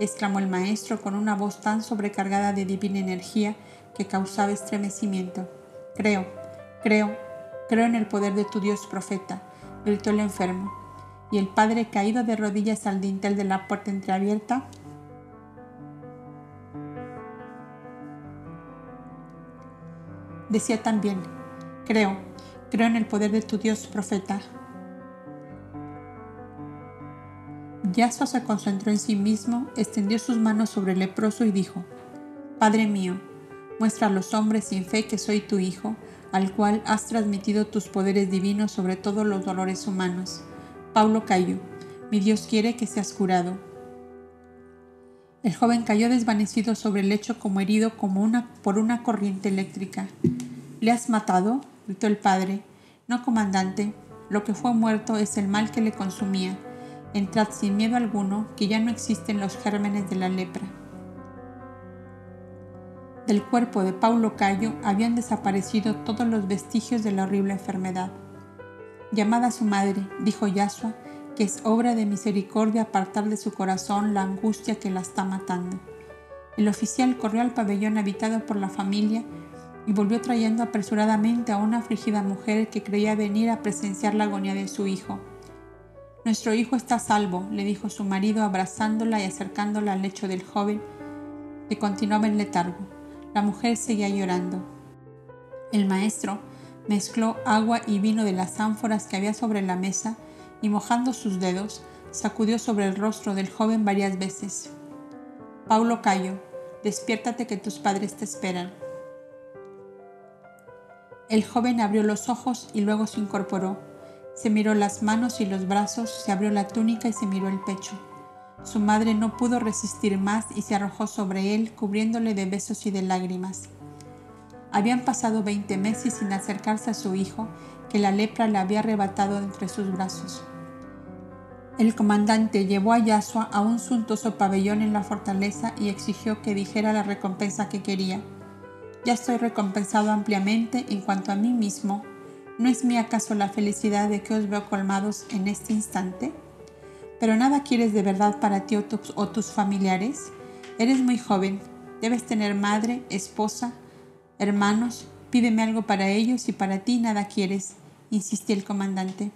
exclamó el maestro con una voz tan sobrecargada de divina energía que causaba estremecimiento. Creo, creo, creo en el poder de tu Dios profeta, gritó el enfermo, y el padre caído de rodillas al dintel de la puerta entreabierta, decía también, creo, creo en el poder de tu Dios profeta. Yasua se concentró en sí mismo, extendió sus manos sobre el leproso y dijo, Padre mío, muestra a los hombres sin fe que soy tu Hijo, al cual has transmitido tus poderes divinos sobre todos los dolores humanos. Paulo cayó. Mi Dios quiere que seas curado. El joven cayó desvanecido sobre el lecho como herido como una, por una corriente eléctrica. ¿Le has matado? gritó el padre. No, comandante. Lo que fue muerto es el mal que le consumía. Entrad sin miedo alguno, que ya no existen los gérmenes de la lepra. Del cuerpo de Paulo Cayo habían desaparecido todos los vestigios de la horrible enfermedad. Llamada a su madre, dijo Yasua, que es obra de misericordia apartar de su corazón la angustia que la está matando. El oficial corrió al pabellón habitado por la familia y volvió trayendo apresuradamente a una afligida mujer que creía venir a presenciar la agonía de su hijo. Nuestro hijo está salvo, le dijo su marido abrazándola y acercándola al lecho del joven, que continuaba en letargo. La mujer seguía llorando. El maestro mezcló agua y vino de las ánforas que había sobre la mesa y mojando sus dedos, sacudió sobre el rostro del joven varias veces. Paulo Cayo, despiértate que tus padres te esperan. El joven abrió los ojos y luego se incorporó. Se miró las manos y los brazos, se abrió la túnica y se miró el pecho. Su madre no pudo resistir más y se arrojó sobre él, cubriéndole de besos y de lágrimas. Habían pasado veinte meses sin acercarse a su hijo, que la lepra le había arrebatado entre sus brazos. El comandante llevó a Yasua a un suntuoso pabellón en la fortaleza y exigió que dijera la recompensa que quería. Ya estoy recompensado ampliamente en cuanto a mí mismo. ¿No es mí acaso la felicidad de que os veo colmados en este instante? Pero nada quieres de verdad para ti o o tus familiares. Eres muy joven, debes tener madre, esposa, hermanos. Pídeme algo para ellos y para ti nada quieres, insistió el comandante.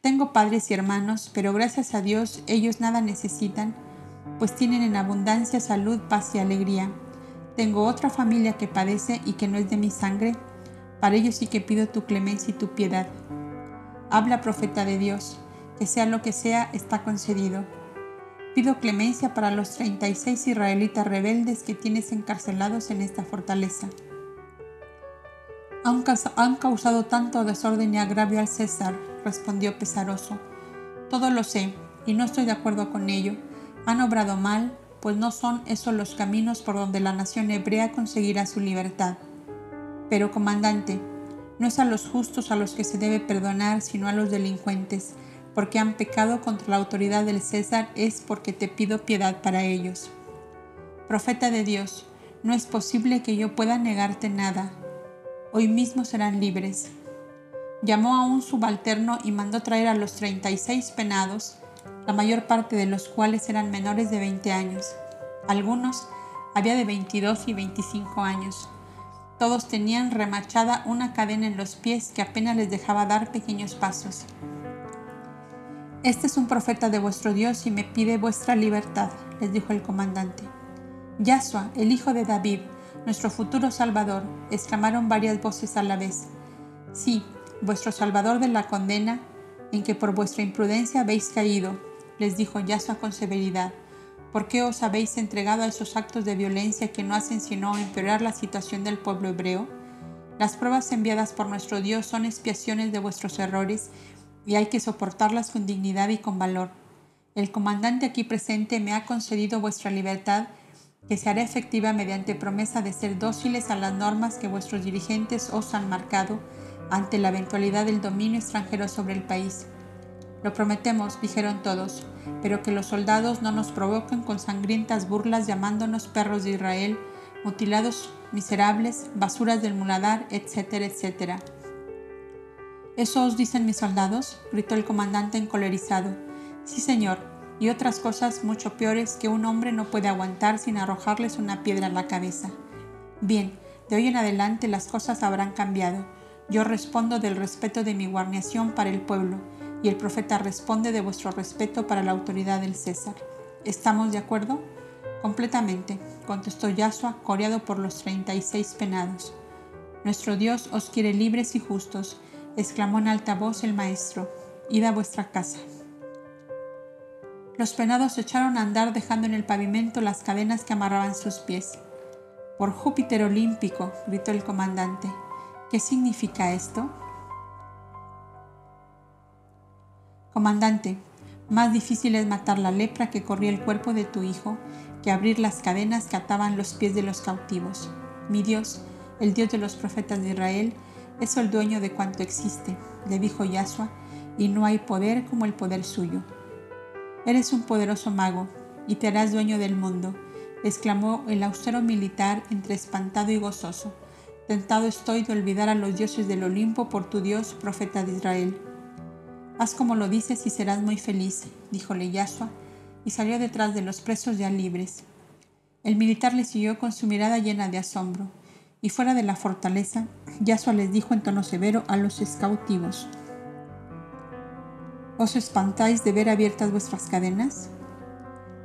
Tengo padres y hermanos, pero gracias a Dios ellos nada necesitan, pues tienen en abundancia salud, paz y alegría. Tengo otra familia que padece y que no es de mi sangre. Para ellos sí que pido tu clemencia y tu piedad. Habla, profeta de Dios, que sea lo que sea, está concedido. Pido clemencia para los 36 israelitas rebeldes que tienes encarcelados en esta fortaleza. Han, causado tanto desorden y agravio al César, respondió pesaroso. Todo lo sé, y no estoy de acuerdo con ello. Han obrado mal, pues no son esos los caminos por donde la nación hebrea conseguirá su libertad. Pero, comandante, no es a los justos a los que se debe perdonar, sino a los delincuentes, porque han pecado contra la autoridad del César, es porque te pido piedad para ellos. Profeta de Dios, no es posible que yo pueda negarte nada. Hoy mismo serán libres. Llamó a un subalterno y mandó traer a los treinta y seis penados, la mayor parte de los cuales eran menores de 20 años. Algunos había de 22 y 25 años. Todos tenían remachada una cadena en los pies que apenas les dejaba dar pequeños pasos. Este es un profeta de vuestro Dios y me pide vuestra libertad, les dijo el comandante. Yasua, el hijo de David, nuestro futuro Salvador, exclamaron varias voces a la vez. Sí, vuestro Salvador de la condena, en que por vuestra imprudencia habéis caído, les dijo Yasua con severidad. ¿Por qué os habéis entregado a esos actos de violencia que no hacen sino empeorar la situación del pueblo hebreo? Las pruebas enviadas por nuestro Dios son expiaciones de vuestros errores y hay que soportarlas con dignidad y con valor. El comandante aquí presente me ha concedido vuestra libertad, que se hará efectiva mediante promesa de ser dóciles a las normas que vuestros dirigentes os han marcado ante la eventualidad del dominio extranjero sobre el país. Lo prometemos, dijeron todos, pero que los soldados no nos provoquen con sangrientas burlas llamándonos perros de Israel, mutilados miserables, basuras del muladar, etcétera, etcétera. ¿Eso os dicen mis soldados? gritó el comandante encolerizado. Sí, señor, y otras cosas mucho peores que un hombre no puede aguantar sin arrojarles una piedra a la cabeza. Bien, de hoy en adelante las cosas habrán cambiado. Yo respondo del respeto de mi guarnición para el pueblo, y el profeta responde de vuestro respeto para la autoridad del César. ¿Estamos de acuerdo? Completamente, contestó Yasua, coreado por los treinta y seis penados. Nuestro Dios os quiere libres y justos, exclamó en alta voz el maestro. Id a vuestra casa. Los penados se echaron a andar dejando en el pavimento las cadenas que amarraban sus pies. Por Júpiter olímpico, gritó el comandante. ¿Qué significa esto? Comandante, más difícil es matar la lepra que corría el cuerpo de tu hijo que abrir las cadenas que ataban los pies de los cautivos. Mi Dios, el Dios de los profetas de Israel, es el dueño de cuanto existe, le dijo Yahshua, y no hay poder como el poder suyo. Eres un poderoso mago, y te harás dueño del mundo, exclamó el austero militar entre espantado y gozoso. Tentado estoy de olvidar a los dioses del Olimpo por tu Dios, profeta de Israel. Haz como lo dices y serás muy feliz, díjole Yahshua, y salió detrás de los presos ya libres. El militar le siguió con su mirada llena de asombro, y fuera de la fortaleza, Yahshua les dijo en tono severo a los escautivos, ¿Os espantáis de ver abiertas vuestras cadenas?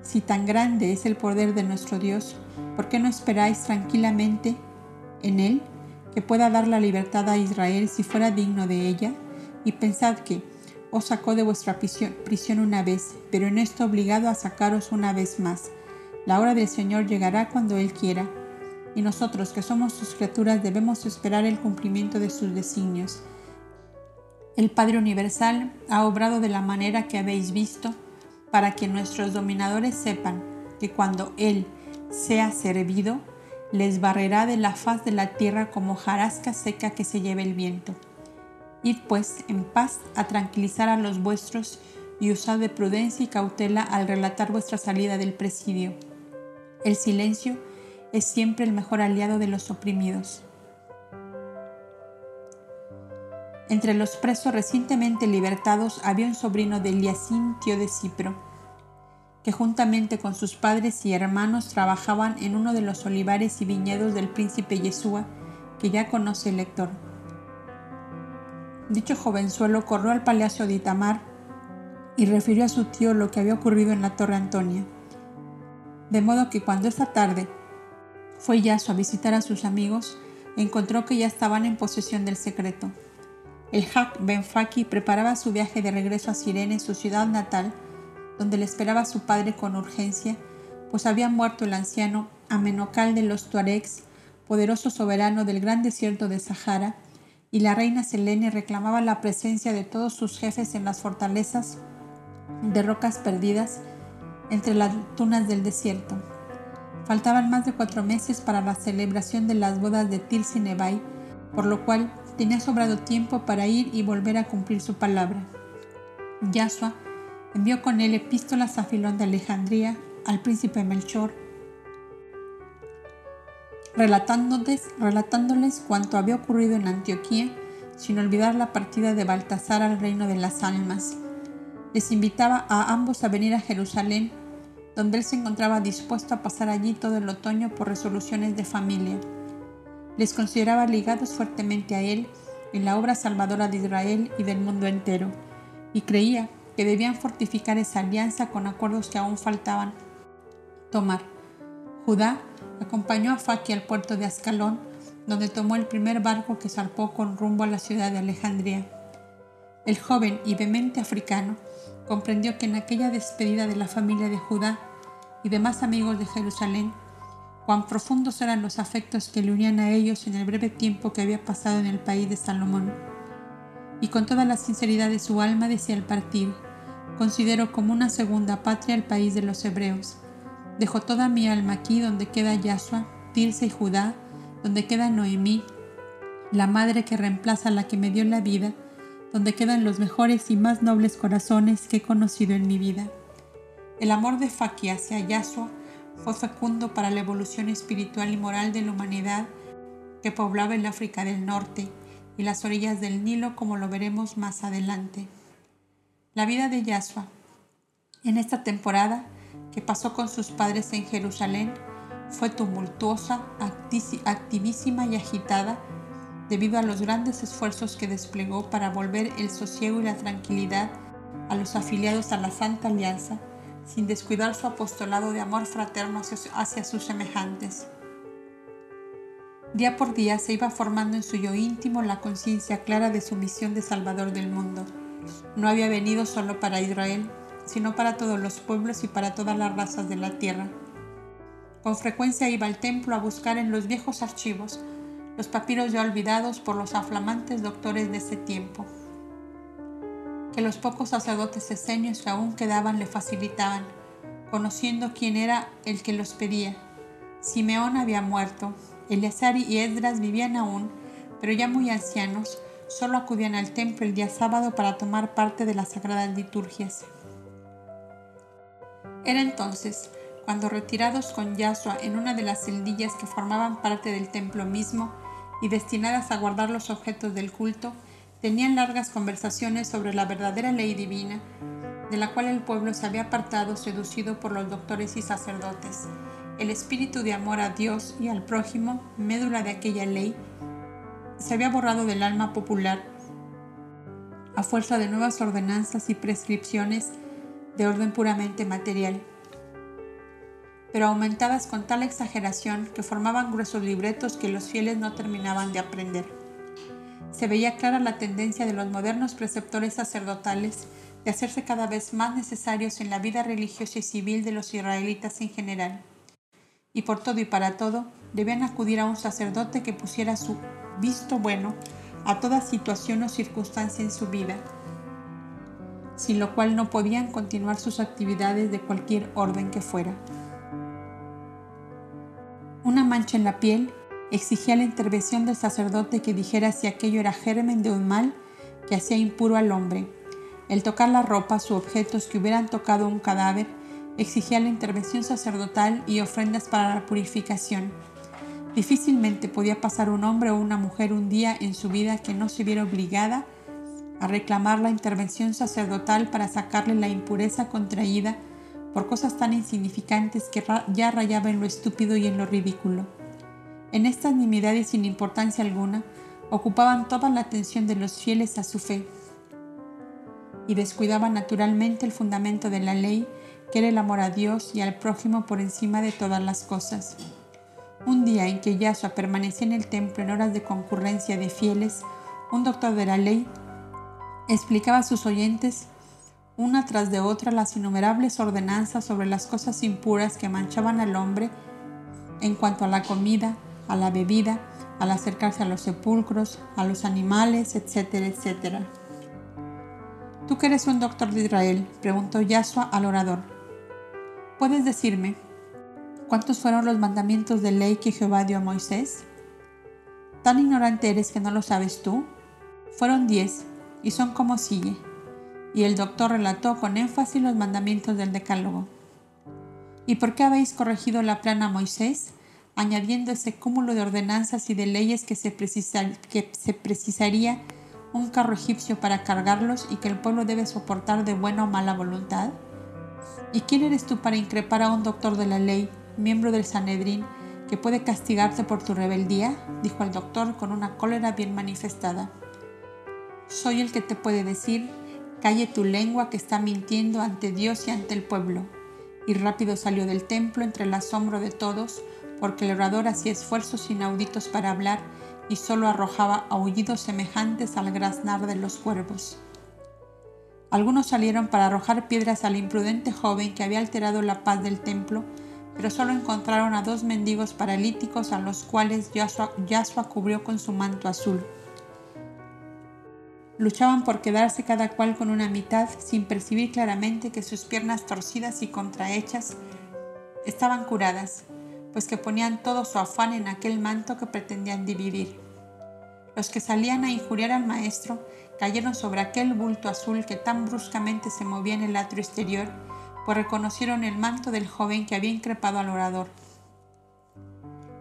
Si tan grande es el poder de nuestro Dios, ¿por qué no esperáis tranquilamente en Él, que pueda dar la libertad a Israel si fuera digno de ella? Y pensad que, os sacó de vuestra prisión, una vez, pero en esto obligado a sacaros una vez más. La hora del Señor llegará cuando Él quiera, y nosotros que somos sus criaturas debemos esperar el cumplimiento de sus designios. El Padre Universal ha obrado de la manera que habéis visto, para que nuestros dominadores sepan que cuando Él sea servido, les barrerá de la faz de la tierra como jarasca seca que se lleve el viento. Id pues en paz a tranquilizar a los vuestros y usad de prudencia y cautela al relatar vuestra salida del presidio. El silencio es siempre el mejor aliado de los oprimidos. Entre los presos recientemente libertados había un sobrino de Eliasín, tío de Cipro, que juntamente con sus padres y hermanos trabajaban en uno de los olivares y viñedos del príncipe Yeshua, que ya conoce el lector. Dicho jovenzuelo corrió al palacio de Itamar y refirió a su tío lo que había ocurrido en la Torre Antonia. De modo que cuando esta tarde fue Yaso a visitar a sus amigos, encontró que ya estaban en posesión del secreto. El Hak Benfaki preparaba su viaje de regreso a Sirene, su ciudad natal, donde le esperaba su padre con urgencia, pues había muerto el anciano Amenocal de los Tuaregs, poderoso soberano del gran desierto de Sahara, y la reina Selene reclamaba la presencia de todos sus jefes en las fortalezas de rocas perdidas entre las tunas del desierto. Faltaban más de cuatro meses para la celebración de las bodas de Tirsi Nebai, por lo cual tenía sobrado tiempo para ir y volver a cumplir su palabra. Yasua envió con él epístolas a Filón de Alejandría, al príncipe Melchor, relatándoles, relatándoles cuanto había ocurrido en Antioquía, sin olvidar la partida de Baltasar al reino de las almas. Les invitaba a ambos a venir a Jerusalén, donde él se encontraba dispuesto a pasar allí todo el otoño por resoluciones de familia. Les consideraba ligados fuertemente a él en la obra salvadora de Israel y del mundo entero, y creía que debían fortificar esa alianza con acuerdos que aún faltaban tomar. Judá acompañó a Faki al puerto de Ascalón, donde tomó el primer barco que zarpó con rumbo a la ciudad de Alejandría. El joven y vehemente africano comprendió que en aquella despedida de la familia de Judá y demás amigos de Jerusalén, cuán profundos eran los afectos que le unían a ellos en el breve tiempo que había pasado en el país de Salomón. Y con toda la sinceridad de su alma decía al partir, considero como una segunda patria el país de los hebreos Dejo toda mi alma aquí donde queda Yahshua, Tirsa y Judá, donde queda Noemí, la madre que reemplaza a la que me dio la vida, donde quedan los mejores y más nobles corazones que he conocido en mi vida. El amor de Faki hacia Yasua fue fecundo para la evolución espiritual y moral de la humanidad que poblaba el África del Norte y las orillas del Nilo como lo veremos más adelante. La vida de Yasua en esta temporada que pasó con sus padres en Jerusalén fue tumultuosa, activísima y agitada debido a los grandes esfuerzos que desplegó para volver el sosiego y la tranquilidad a los afiliados a la Santa Alianza, sin descuidar su apostolado de amor fraterno hacia, sus semejantes. Día por día se iba formando en su yo íntimo la conciencia clara de su misión de Salvador del mundo. No había venido solo para Israel, sino para todos los pueblos y para todas las razas de la tierra. Con frecuencia iba al templo a buscar en los viejos archivos los papiros ya olvidados por los aflamantes doctores de ese tiempo, que los pocos sacerdotes esenios que aún quedaban le facilitaban, conociendo quién era el que los pedía. Simeón había muerto, Eleazar y Esdras vivían aún, pero ya muy ancianos, solo acudían al templo el día sábado para tomar parte de las sagradas liturgias. Era entonces cuando retirados con Yasua en una de las celdillas que formaban parte del templo mismo, y destinadas a guardar los objetos del culto, tenían largas conversaciones sobre la verdadera ley divina, de la cual el pueblo se había apartado seducido por los doctores y sacerdotes. El espíritu de amor a Dios y al prójimo, médula de aquella ley, se había borrado del alma popular a fuerza de nuevas ordenanzas y prescripciones de orden puramente material pero aumentadas con tal exageración que formaban gruesos libretos que los fieles no terminaban de aprender. Se veía clara la tendencia de los modernos preceptores sacerdotales de hacerse cada vez más necesarios en la vida religiosa y civil de los israelitas en general. Y por todo y para todo, debían acudir a un sacerdote que pusiera su visto bueno a toda situación o circunstancia en su vida, sin lo cual no podían continuar sus actividades de cualquier orden que fuera. Una mancha en la piel exigía la intervención del sacerdote que dijera si aquello era germen de un mal que hacía impuro al hombre. El tocar las ropas u objetos que hubieran tocado un cadáver exigía la intervención sacerdotal y ofrendas para la purificación. Difícilmente podía pasar un hombre o una mujer un día en su vida que no se viera obligada a reclamar la intervención sacerdotal para sacarle la impureza contraída por cosas tan insignificantes que ya rayaba en lo estúpido y en lo ridículo. En estas nimiedades sin importancia alguna, ocupaban toda la atención de los fieles a su fe y descuidaban naturalmente el fundamento de la ley, que era el amor a Dios y al prójimo por encima de todas las cosas. Un día en que Yahshua permanecía en el templo en horas de concurrencia de fieles, un doctor de la ley explicaba a sus oyentes una tras de otra las innumerables ordenanzas sobre las cosas impuras que manchaban al hombre en cuanto a la comida, a la bebida, al acercarse a los sepulcros, a los animales, etcétera, etcétera. Tú que eres un doctor de Israel, preguntó Yahshua al orador, ¿puedes decirme cuántos fueron los mandamientos de ley que Jehová dio a Moisés? ¿Tan ignorante eres que no lo sabes tú? Fueron diez, y son como sigue y el doctor relató con énfasis los mandamientos del Decálogo. ¿Y por qué habéis corregido la plana Moisés, añadiendo ese cúmulo de ordenanzas y de leyes que se, que se precisaría un carro egipcio para cargarlos y que el pueblo debe soportar de buena o mala voluntad? ¿Y quién eres tú para increpar a un doctor de la ley, miembro del Sanedrín, que puede castigarte por tu rebeldía? dijo el doctor con una cólera bien manifestada. Soy el que te puede decir Calle tu lengua que está mintiendo ante Dios y ante el pueblo. Y rápido salió del templo entre el asombro de todos, porque el orador hacía esfuerzos inauditos para hablar y solo arrojaba aullidos semejantes al graznar de los cuervos. Algunos salieron para arrojar piedras al imprudente joven que había alterado la paz del templo, pero solo encontraron a dos mendigos paralíticos a los cuales Yasua, cubrió con su manto azul. Luchaban por quedarse cada cual con una mitad sin percibir claramente que sus piernas torcidas y contrahechas estaban curadas, pues que ponían todo su afán en aquel manto que pretendían dividir. Los que salían a injuriar al maestro cayeron sobre aquel bulto azul que tan bruscamente se movía en el atrio exterior, pues reconocieron el manto del joven que había increpado al orador.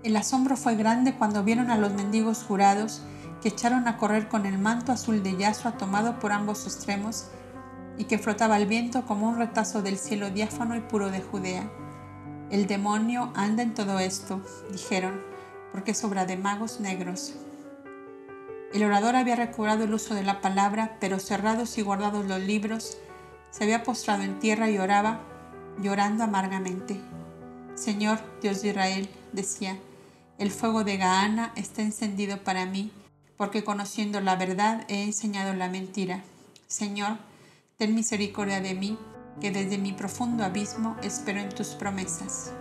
El asombro fue grande cuando vieron a los mendigos jurados que echaron a correr con el manto azul de Yasua tomado por ambos extremos y que flotaba al viento como un retazo del cielo diáfano y puro de Judea. El demonio anda en todo esto, dijeron, porque sobra de magos negros. El orador había recobrado el uso de la palabra, pero cerrados y guardados los libros, se había postrado en tierra y oraba, llorando amargamente. Señor, Dios de Israel, decía, el fuego de Gaana está encendido para mí, porque conociendo la verdad he enseñado la mentira. Señor, ten misericordia de mí, que desde mi profundo abismo espero en tus promesas.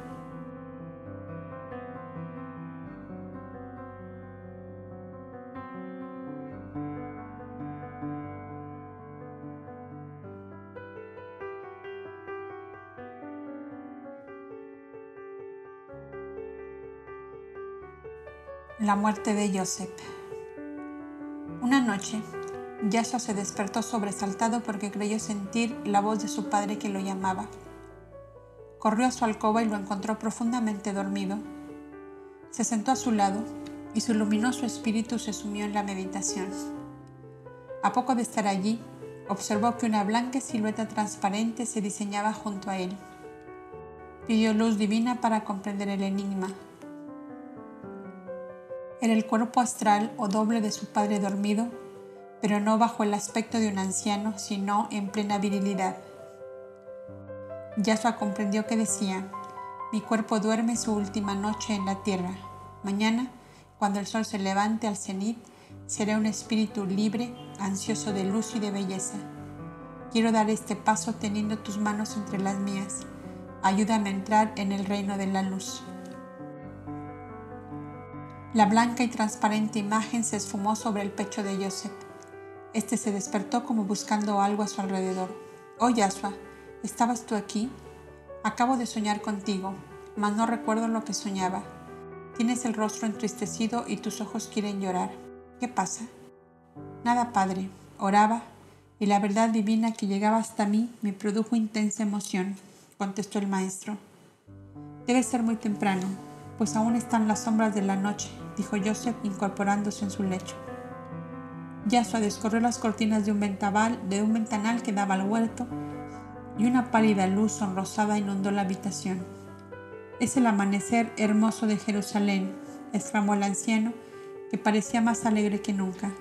La muerte de Joseph. Una noche, Yasha se despertó sobresaltado porque creyó sentir la voz de su padre que lo llamaba. Corrió a su alcoba y lo encontró profundamente dormido. Se sentó a su lado y su luminoso espíritu se sumió en la meditación. A poco de estar allí, observó que una blanca silueta transparente se diseñaba junto a él. Pidió luz divina para comprender el enigma era el cuerpo astral o doble de su padre dormido, pero no bajo el aspecto de un anciano, sino en plena virilidad. Yasua comprendió que decía, mi cuerpo duerme su última noche en la tierra. Mañana, cuando el sol se levante al cenit, seré un espíritu libre, ansioso de luz y de belleza. Quiero dar este paso teniendo tus manos entre las mías. Ayúdame a entrar en el reino de la luz. La blanca y transparente imagen se esfumó sobre el pecho de Joseph. Este se despertó como buscando algo a su alrededor. Oh Yasua, ¿estabas tú aquí? Acabo de soñar contigo, mas no recuerdo lo que soñaba. Tienes el rostro entristecido y tus ojos quieren llorar. ¿Qué pasa? Nada, padre. Oraba y la verdad divina que llegaba hasta mí me produjo intensa emoción, contestó el maestro. Debe ser muy temprano, pues aún están las sombras de la noche dijo Joseph incorporándose en su lecho. Yasua descorrió las cortinas de un ventanal, de un ventanal que daba al huerto y una pálida luz sonrosada inundó la habitación. Es el amanecer hermoso de Jerusalén, exclamó el anciano, que parecía más alegre que nunca.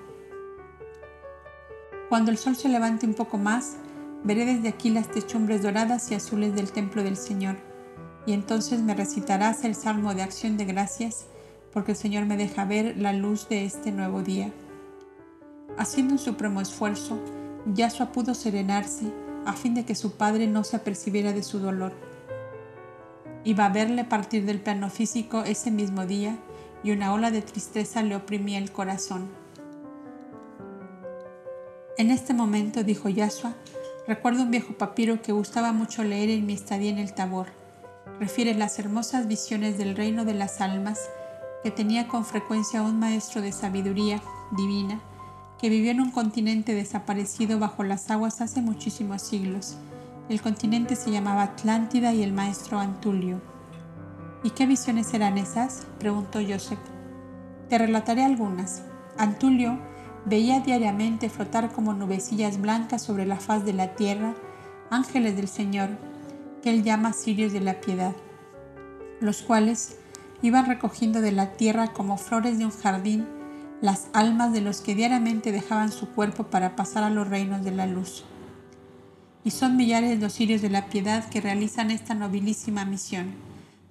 Cuando el sol se levante un poco más, veré desde aquí las techumbres doradas y azules del templo del Señor, y entonces me recitarás el salmo de acción de gracias porque el Señor me deja ver la luz de este nuevo día. Haciendo un supremo esfuerzo, Yahshua pudo serenarse a fin de que su padre no se apercibiera de su dolor. Iba a verle partir del plano físico ese mismo día y una ola de tristeza le oprimía el corazón. En este momento, dijo Yahshua, recuerdo un viejo papiro que gustaba mucho leer en mi estadía en el Tabor. Refiere las hermosas visiones del reino de las almas que tenía con frecuencia un maestro de sabiduría divina que vivió en un continente desaparecido bajo las aguas hace muchísimos siglos. El continente se llamaba Atlántida y el maestro Antulio. ¿Y qué visiones eran esas? preguntó Joseph. Te relataré algunas. Antulio veía diariamente flotar como nubecillas blancas sobre la faz de la tierra ángeles del Señor, que él llama sirios de la piedad, los cuales iban recogiendo de la tierra como flores de un jardín las almas de los que diariamente dejaban su cuerpo para pasar a los reinos de la luz. Y son millares los sirios de la piedad que realizan esta nobilísima misión,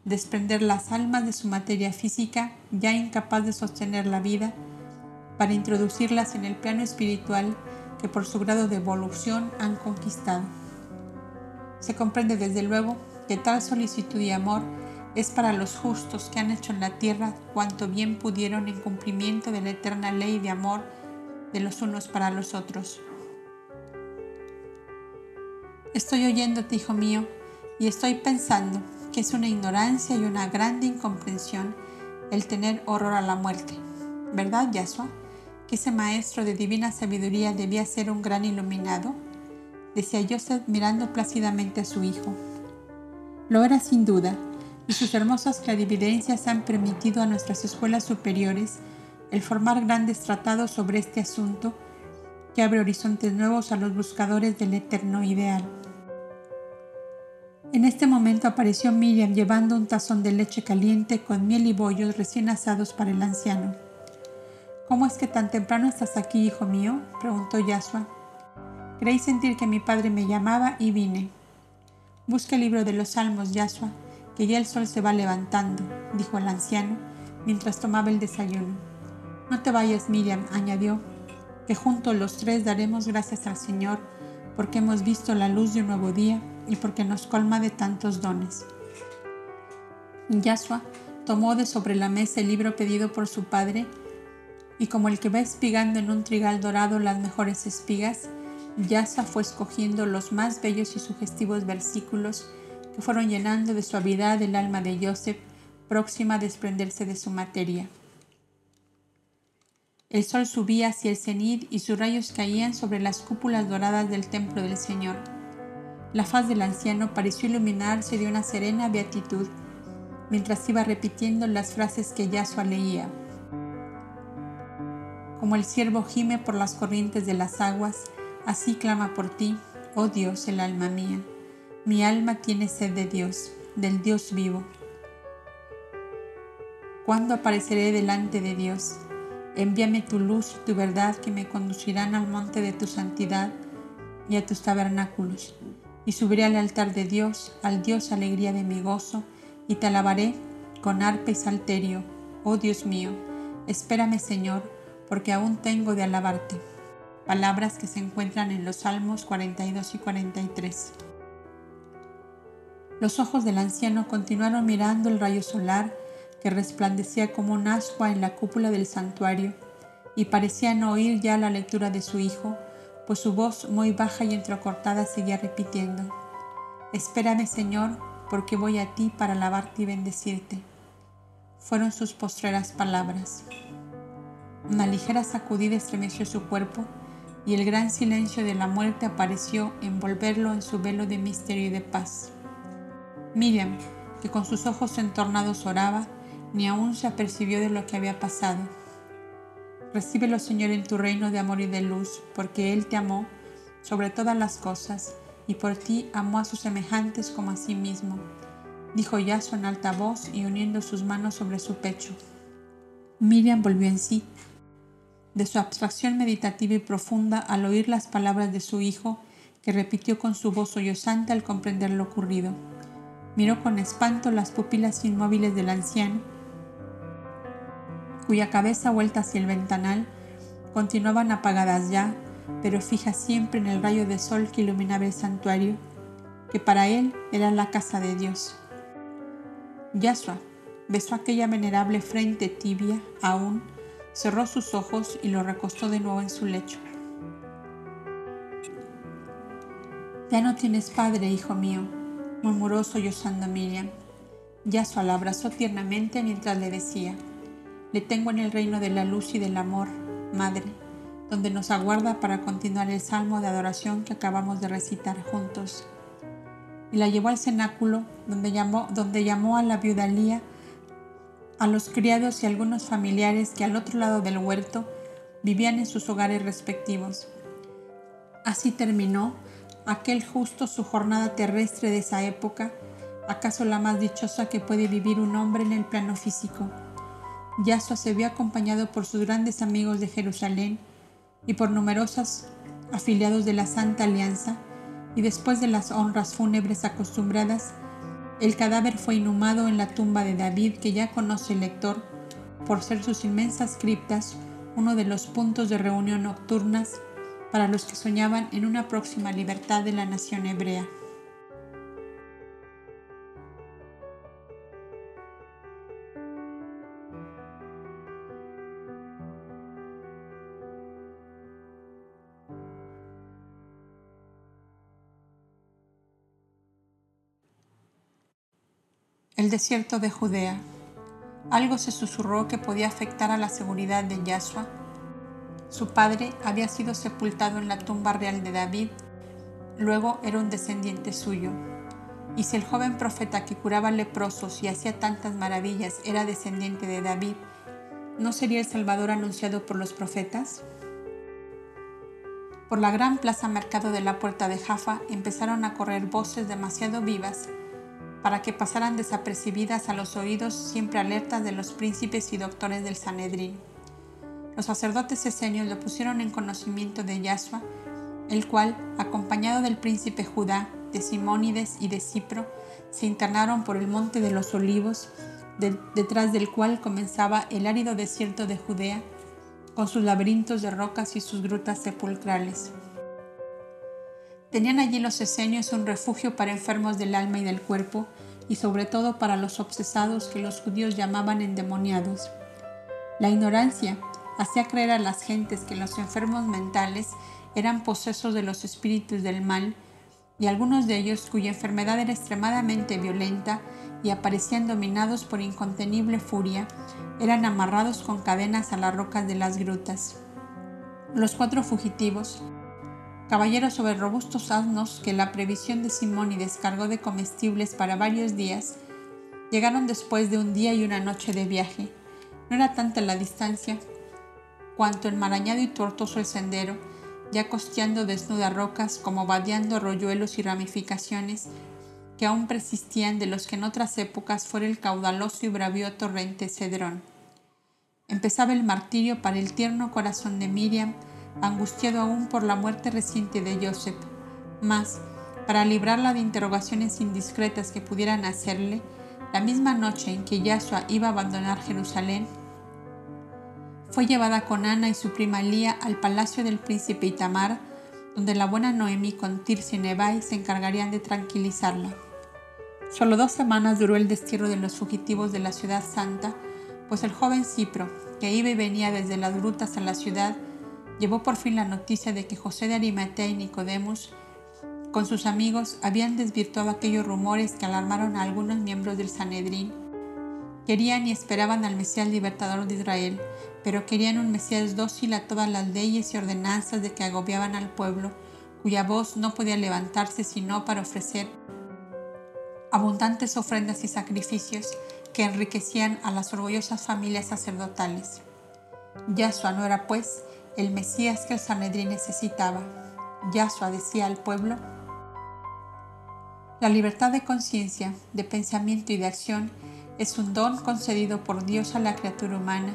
desprender las almas de su materia física, ya incapaz de sostener la vida, para introducirlas en el plano espiritual que por su grado de evolución han conquistado. Se comprende desde luego que tal solicitud y amor es para los justos que han hecho en la tierra cuanto bien pudieron en cumplimiento de la eterna ley de amor de los unos para los otros. Estoy oyéndote, hijo mío, y estoy pensando que es una ignorancia y una grande incomprensión el tener horror a la muerte. ¿Verdad, Yasua? que ese maestro de divina sabiduría debía ser un gran iluminado? Decía Joseph mirando plácidamente a su hijo. Lo era sin duda, y sus hermosas clarividencias han permitido a nuestras escuelas superiores el formar grandes tratados sobre este asunto que abre horizontes nuevos a los buscadores del eterno ideal. En este momento apareció Miriam llevando un tazón de leche caliente con miel y bollos recién asados para el anciano. ¿Cómo es que tan temprano estás aquí, hijo mío? preguntó Yasua. Creí sentir que mi padre me llamaba y vine. Busca el libro de los salmos, Yasua, que ya el sol se va levantando, dijo el anciano mientras tomaba el desayuno. No te vayas, Miriam, añadió, que juntos los tres daremos gracias al Señor porque hemos visto la luz de un nuevo día y porque nos colma de tantos dones. Yasua tomó de sobre la mesa el libro pedido por su padre y como el que va espigando en un trigal dorado las mejores espigas, Yasua fue escogiendo los más bellos y sugestivos versículos que fueron llenando de suavidad el alma de Joseph, próxima a desprenderse de su materia. El sol subía hacia el cenit y sus rayos caían sobre las cúpulas doradas del templo del Señor. La faz del anciano pareció iluminarse de una serena beatitud mientras iba repitiendo las frases que Yasua leía. Como el ciervo gime por las corrientes de las aguas, así clama por ti, oh Dios, el alma mía. Mi alma tiene sed de Dios, del Dios vivo. ¿Cuándo apareceré delante de Dios? Envíame tu luz y tu verdad que me conducirán al monte de tu santidad y a tus tabernáculos. Y subiré al altar de Dios, al Dios alegría de mi gozo, y te alabaré con arpa y salterio. Oh Dios mío, espérame Señor, porque aún tengo de alabarte. Palabras que se encuentran en los Salmos 42 y 43. Los ojos del anciano continuaron mirando el rayo solar que resplandecía como un ascua en la cúpula del santuario y parecían oír ya la lectura de su hijo, pues su voz muy baja y entrecortada seguía repitiendo, Espérame Señor, porque voy a ti para alabarte y bendecirte. Fueron sus postreras palabras. Una ligera sacudida estremeció su cuerpo y el gran silencio de la muerte apareció envolverlo en su velo de misterio y de paz. Miriam, que con sus ojos entornados oraba, ni aún se apercibió de lo que había pasado. Recíbelo, Señor, en tu reino de amor y de luz, porque Él te amó sobre todas las cosas, y por ti amó a sus semejantes como a sí mismo, dijo Yaso en alta voz y uniendo sus manos sobre su pecho. Miriam volvió en sí. De su abstracción meditativa y profunda al oír las palabras de su hijo, que repitió con su voz sollozante al comprender lo ocurrido. Miró con espanto las pupilas inmóviles del anciano, cuya cabeza vuelta hacia el ventanal continuaban apagadas ya, pero fijas siempre en el rayo de sol que iluminaba el santuario, que para él era la casa de Dios. Yasua besó aquella venerable frente tibia aún, cerró sus ojos y lo recostó de nuevo en su lecho. Ya no tienes padre, hijo mío, murmuró sollozando Miriam. Yasua la abrazó tiernamente mientras le decía, le tengo en el reino de la luz y del amor, Madre, donde nos aguarda para continuar el salmo de adoración que acabamos de recitar juntos. Y la llevó al cenáculo, donde llamó, donde llamó a la viuda Lía, a los criados y algunos familiares que al otro lado del huerto vivían en sus hogares respectivos. Así terminó aquel justo su jornada terrestre de esa época, acaso la más dichosa que puede vivir un hombre en el plano físico. Yasua se vio acompañado por sus grandes amigos de Jerusalén y por numerosos afiliados de la Santa Alianza, y después de las honras fúnebres acostumbradas, el cadáver fue inhumado en la tumba de David que ya conoce el lector por ser sus inmensas criptas uno de los puntos de reunión nocturnas para los que soñaban en una próxima libertad de la nación hebrea. El desierto de Judea. Algo se susurró que podía afectar a la seguridad de Yahshua, Su padre había sido sepultado en la tumba real de David, luego era un descendiente suyo. Y si el joven profeta que curaba leprosos y hacía tantas maravillas era descendiente de David, ¿no sería el Salvador anunciado por los profetas? Por la gran plaza mercado de la puerta de Jaffa empezaron a correr voces demasiado vivas para que pasaran desapercibidas a los oídos siempre alertas de los príncipes y doctores del Sanedrín. Los sacerdotes esenios lo pusieron en conocimiento de Yahshua, el cual, acompañado del príncipe Judá, de Simónides y de Cipro, se internaron por el monte de los olivos, detrás del cual comenzaba el árido desierto de Judea, con sus laberintos de rocas y sus grutas sepulcrales. Tenían allí los esenios un refugio para enfermos del alma y del cuerpo, y sobre todo para los obsesados que los judíos llamaban endemoniados. La ignorancia hacía creer a las gentes que los enfermos mentales eran posesos de los espíritus del mal, y algunos de ellos cuya enfermedad era extremadamente violenta y aparecían dominados por incontenible furia, eran amarrados con cadenas a las rocas de las grutas. Los cuatro fugitivos, caballeros sobre robustos asnos que la previsión de Simón y descargó de comestibles para varios días, llegaron después de un día y una noche de viaje. No era tanta la distancia cuanto enmarañado y tortuoso el sendero, ya costeando desnudas rocas como vadeando arroyuelos y ramificaciones que aún persistían de los que en otras épocas fuera el caudaloso y bravío torrente Cedrón. Empezaba el martirio para el tierno corazón de Miriam, angustiado aún por la muerte reciente de Joseph. Mas, para librarla de interrogaciones indiscretas que pudieran hacerle, la misma noche en que Yahshua iba a abandonar Jerusalén, fue llevada con Ana y su prima Lía al palacio del príncipe Itamar, donde la buena Noemi con Tirsi y Nebai se encargarían de tranquilizarla. Solo dos semanas duró el destierro de los fugitivos de la ciudad santa, pues el joven Cipro, que iba y venía desde las grutas a la ciudad, llevó por fin la noticia de que José de Arimatea y Nicodemus, con sus amigos, habían desvirtuado aquellos rumores que alarmaron a algunos miembros del Sanedrín. Querían y esperaban al Mesías libertador de Israel, pero querían un Mesías dócil a todas las leyes y ordenanzas de que agobiaban al pueblo, cuya voz no podía levantarse sino para ofrecer abundantes ofrendas y sacrificios que enriquecían a las orgullosas familias sacerdotales. Yahshua no era, pues, el Mesías que el Sanedrín necesitaba. Yahshua decía al pueblo, la libertad de conciencia, de pensamiento y de acción es un don concedido por Dios a la criatura humana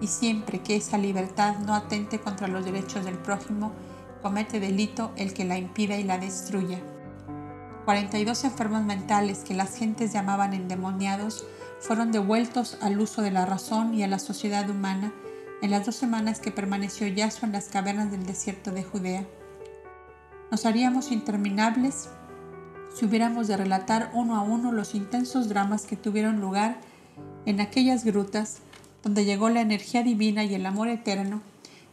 y siempre que esa libertad no atente contra los derechos del prójimo, comete delito el que la impida y la destruya. 42 enfermos mentales que las gentes llamaban endemoniados fueron devueltos al uso de la razón y a la sociedad humana en las dos semanas que permaneció Yahshua en las cavernas del desierto de Judea. Nos haríamos interminables si hubiéramos de relatar uno a uno los intensos dramas que tuvieron lugar en aquellas grutas donde llegó la energía divina y el amor eterno,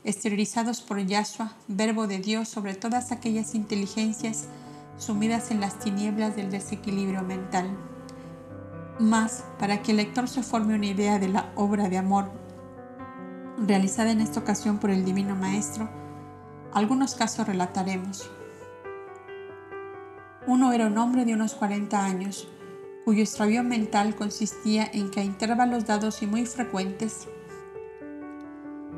esterilizados por Yahshua, verbo de Dios sobre todas aquellas inteligencias sumidas en las tinieblas del desequilibrio mental. Más, para que el lector se forme una idea de la obra de amor realizada en esta ocasión por el Divino Maestro, algunos casos relataremos. Uno era un hombre de unos 40 años, cuyo extravío mental consistía en que a intervalos dados y muy frecuentes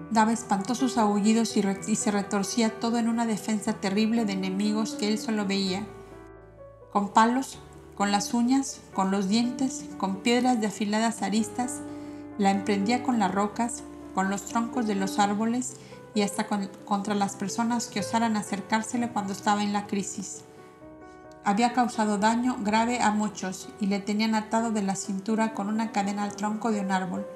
daba espantosos aullidos y, y, se retorcía todo en una defensa terrible de enemigos que él solo veía, con palos, con las uñas, con los dientes, con piedras de afiladas aristas, la emprendía con las rocas, con los troncos de los árboles y hasta contra las personas que osaran acercársele cuando estaba en la crisis. Había causado daño grave a muchos y le tenían atado de la cintura con una cadena al tronco de un árbol.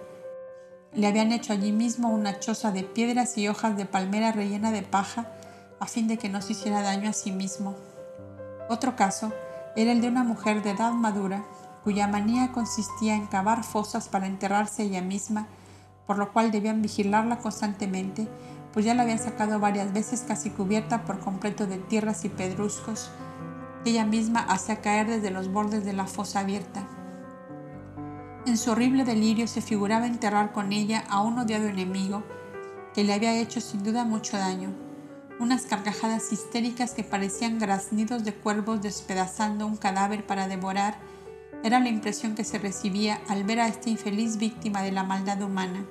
Le habían hecho allí mismo una choza de piedras y hojas de palmera rellena de paja a fin de que no se hiciera daño a sí mismo. Otro caso era el de una mujer de edad madura cuya manía consistía en cavar fosas para enterrarse ella misma por lo cual debían vigilarla constantemente, pues ya la habían sacado varias veces casi cubierta por completo de tierras y pedruscos ella misma hacía caer desde los bordes de la fosa abierta. En su horrible delirio se figuraba enterrar con ella a un odiado enemigo, que le había hecho sin duda mucho daño. Unas carcajadas histéricas que parecían graznidos de cuervos despedazando un cadáver para devorar era la impresión que se recibía al ver a esta infeliz víctima de la maldad humana.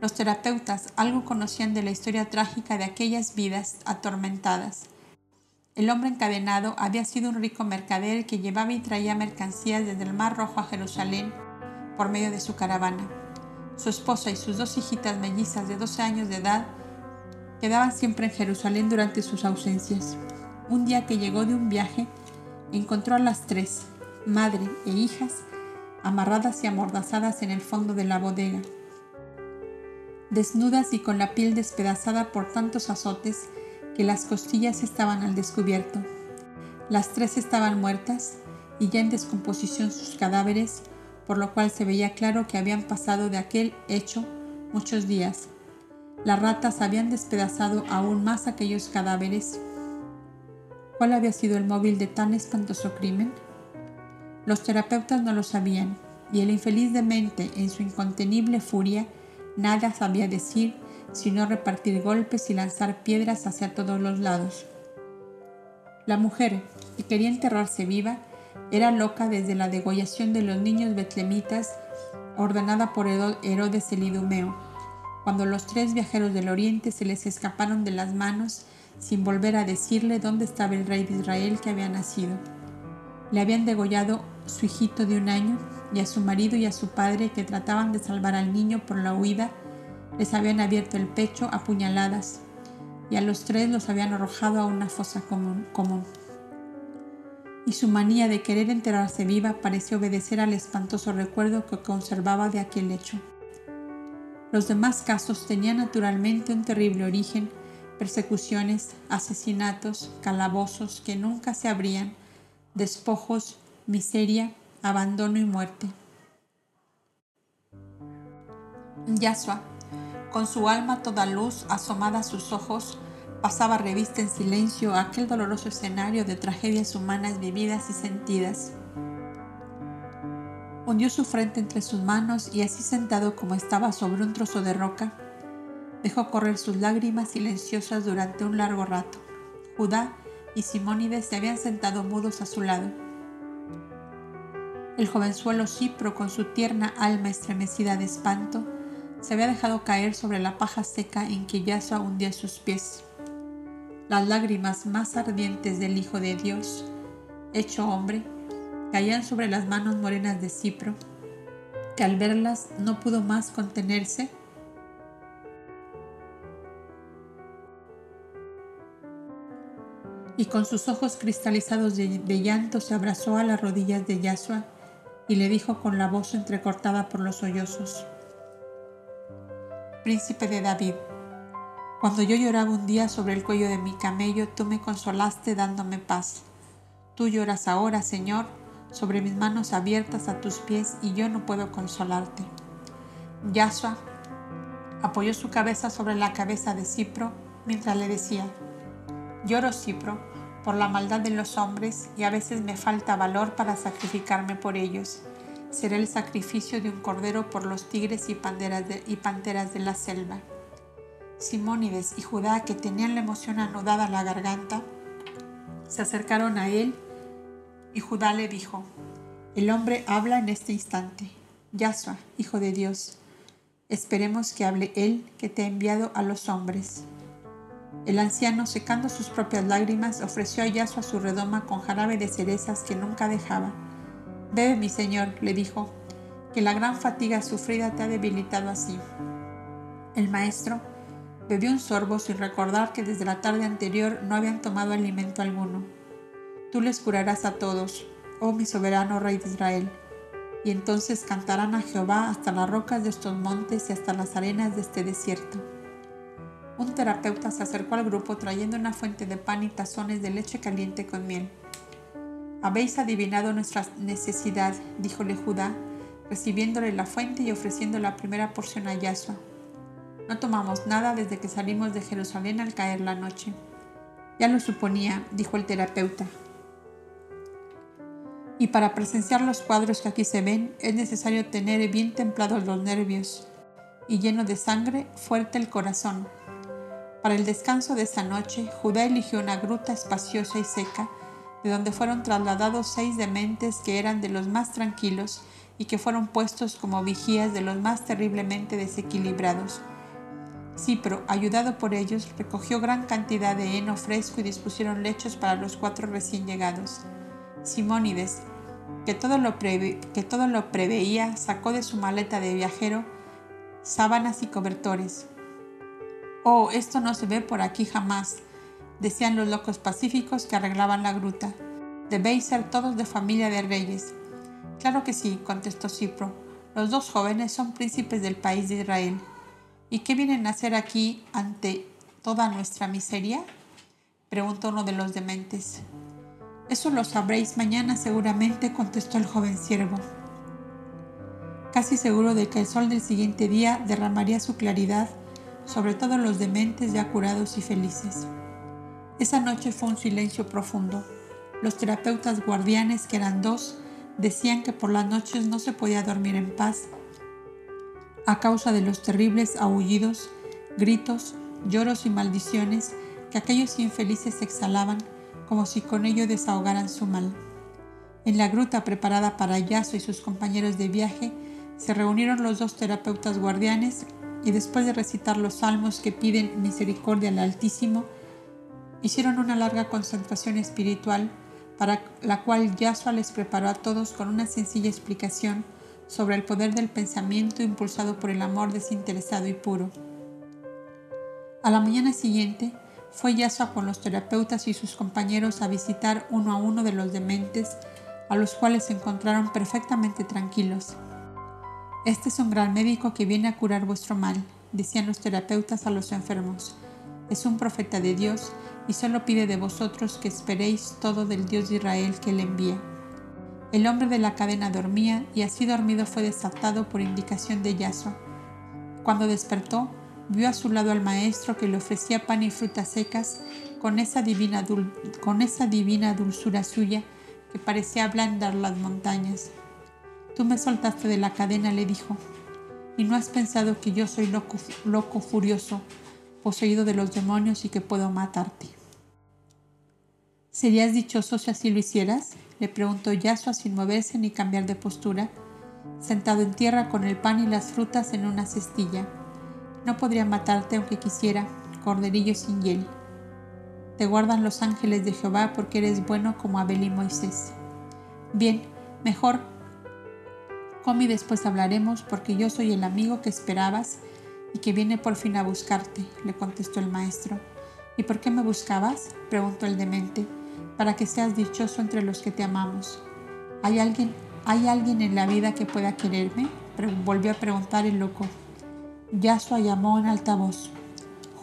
Los terapeutas algo conocían de la historia trágica de aquellas vidas atormentadas. El hombre encadenado había sido un rico mercader que llevaba y traía mercancías desde el Mar Rojo a Jerusalén por medio de su caravana. Su esposa y sus dos hijitas mellizas de 12 años de edad quedaban siempre en Jerusalén durante sus ausencias. Un día que llegó de un viaje, encontró a las tres, madre e hijas, amarradas y amordazadas en el fondo de la bodega. Desnudas y con la piel despedazada por tantos azotes que las costillas estaban al descubierto. Las tres estaban muertas y ya en descomposición sus cadáveres, por lo cual se veía claro que habían pasado de aquel hecho muchos días. Las ratas habían despedazado aún más aquellos cadáveres. ¿Cuál había sido el móvil de tan espantoso crimen? Los terapeutas no lo sabían, y el infeliz demente, en su incontenible furia, nada sabía decir sino repartir golpes y lanzar piedras hacia todos los lados. La mujer, que quería enterrarse viva, era loca desde la degollación de los niños betlemitas ordenada por Herodes el Idumeo, cuando los tres viajeros del oriente se les escaparon de las manos sin volver a decirle dónde estaba el rey de Israel que había nacido. Le habían degollado su hijito de un año, y a su marido y a su padre que trataban de salvar al niño por la huida, les habían abierto el pecho a puñaladas, y a los tres los habían arrojado a una fosa común. Y su manía de querer enterarse viva pareció obedecer al espantoso recuerdo que conservaba de aquel hecho. Los demás casos tenían naturalmente un terrible origen, persecuciones, asesinatos, calabozos que nunca se abrían, despojos, miseria, abandono y muerte. Yasua, con su alma toda luz asomada a sus ojos, pasaba revista en silencio aquel doloroso escenario de tragedias humanas vividas y sentidas. Hundió su frente entre sus manos y así sentado como estaba sobre un trozo de roca, dejó correr sus lágrimas silenciosas durante un largo rato. Judá y Simónides se habían sentado mudos a su lado. El jovenzuelo Cipro, con su tierna alma estremecida de espanto, se había dejado caer sobre la paja seca en que Yasua hundía sus pies. Las lágrimas más ardientes del Hijo de Dios, hecho hombre, caían sobre las manos morenas de Cipro, que al verlas no pudo más contenerse y con sus ojos cristalizados de, llanto se abrazó a las rodillas de Yasua y le dijo con la voz entrecortada por los sollozos, Príncipe de David, cuando yo lloraba un día sobre el cuello de mi camello, tú me consolaste dándome paz. Tú lloras ahora, Señor, sobre mis manos abiertas a tus pies y yo no puedo consolarte. Yasua apoyó su cabeza sobre la cabeza de Cipro mientras le decía, Lloro, Cipro, por la maldad de los hombres y a veces me falta valor para sacrificarme por ellos. Será el sacrificio de un cordero por los tigres y, panteras de la selva. Simónides y Judá, que tenían la emoción anudada a la garganta, se acercaron a él y Judá le dijo, el hombre habla en este instante. Yahshua, Hijo de Dios, esperemos que hable él que te ha enviado a los hombres. El anciano, secando sus propias lágrimas, ofreció a Yasua su redoma con jarabe de cerezas que nunca dejaba. Bebe, mi señor, le dijo, que la gran fatiga sufrida te ha debilitado así. El maestro bebió un sorbo sin recordar que desde la tarde anterior no habían tomado alimento alguno. Tú les curarás a todos, oh mi soberano rey de Israel, y entonces cantarán a Jehová hasta las rocas de estos montes y hasta las arenas de este desierto. Un terapeuta se acercó al grupo trayendo una fuente de pan y tazones de leche caliente con miel. Habéis adivinado nuestra necesidad, díjole Judá, recibiéndole la fuente y ofreciendo la primera porción a Yahshua. No tomamos nada desde que salimos de Jerusalén al caer la noche. Ya lo suponía, dijo el terapeuta. Y para presenciar los cuadros que aquí se ven, es necesario tener bien templados los nervios y lleno de sangre, fuerte el corazón. Para el descanso de esa noche, Judá eligió una gruta espaciosa y seca, de donde fueron trasladados seis dementes que eran de los más tranquilos y que fueron puestos como vigías de los más terriblemente desequilibrados. Cipro, ayudado por ellos, recogió gran cantidad de heno fresco y dispusieron lechos para los cuatro recién llegados. Simónides, que todo, lo que todo lo preveía, sacó de su maleta de viajero sábanas y cobertores. Oh, esto no se ve por aquí jamás, decían los locos pacíficos que arreglaban la gruta. Debéis ser todos de familia de reyes. Claro que sí, contestó Cipro. Los dos jóvenes son príncipes del país de Israel. ¿Y qué vienen a hacer aquí ante toda nuestra miseria? preguntó uno de los dementes. Eso lo sabréis mañana seguramente, contestó el joven siervo. Casi seguro de que el sol del siguiente día derramaría su claridad sobre todos los dementes ya curados y felices. Esa noche fue un silencio profundo. Los terapeutas guardianes, que eran dos, decían que por las noches no se podía dormir en paz a causa de los terribles aullidos, gritos, lloros y maldiciones que aquellos infelices exhalaban como si con ello desahogaran su mal. En la gruta preparada para Yaso y sus compañeros de viaje, se reunieron los dos terapeutas guardianes y después de recitar los salmos que piden misericordia al Altísimo, hicieron una larga concentración espiritual para la cual Yasua les preparó a todos con una sencilla explicación sobre el poder del pensamiento impulsado por el amor desinteresado y puro. A la mañana siguiente, fue Yasua con los terapeutas y sus compañeros a visitar uno a uno de los dementes, a los cuales se encontraron perfectamente tranquilos. Este es un gran médico que viene a curar vuestro mal, decían los terapeutas a los enfermos. Es un profeta de Dios y solo pide de vosotros que esperéis todo del Dios de Israel que le envía. El hombre de la cadena dormía y así dormido fue desatado por indicación de Yaso. Cuando despertó, vio a su lado al maestro que le ofrecía pan y frutas secas con esa divina, con esa divina dulzura suya que parecía ablandar las montañas. Tú me soltaste de la cadena, le dijo, y no has pensado que yo soy loco, loco furioso, poseído de los demonios y que puedo matarte. ¿Serías dichoso si así lo hicieras? le preguntó Yasua sin moverse ni cambiar de postura, sentado en tierra con el pan y las frutas en una cestilla. No podría matarte aunque quisiera, corderillo sin hiel. Te guardan los ángeles de Jehová porque eres bueno como Abel y Moisés. Bien, mejor. Come y después hablaremos porque yo soy el amigo que esperabas y que viene por fin a buscarte, le contestó el maestro. ¿Y por qué me buscabas? preguntó el demente para que seas dichoso entre los que te amamos. ¿Hay alguien, ¿hay alguien en la vida que pueda quererme? volvió a preguntar el loco. Yasua llamó en alta voz.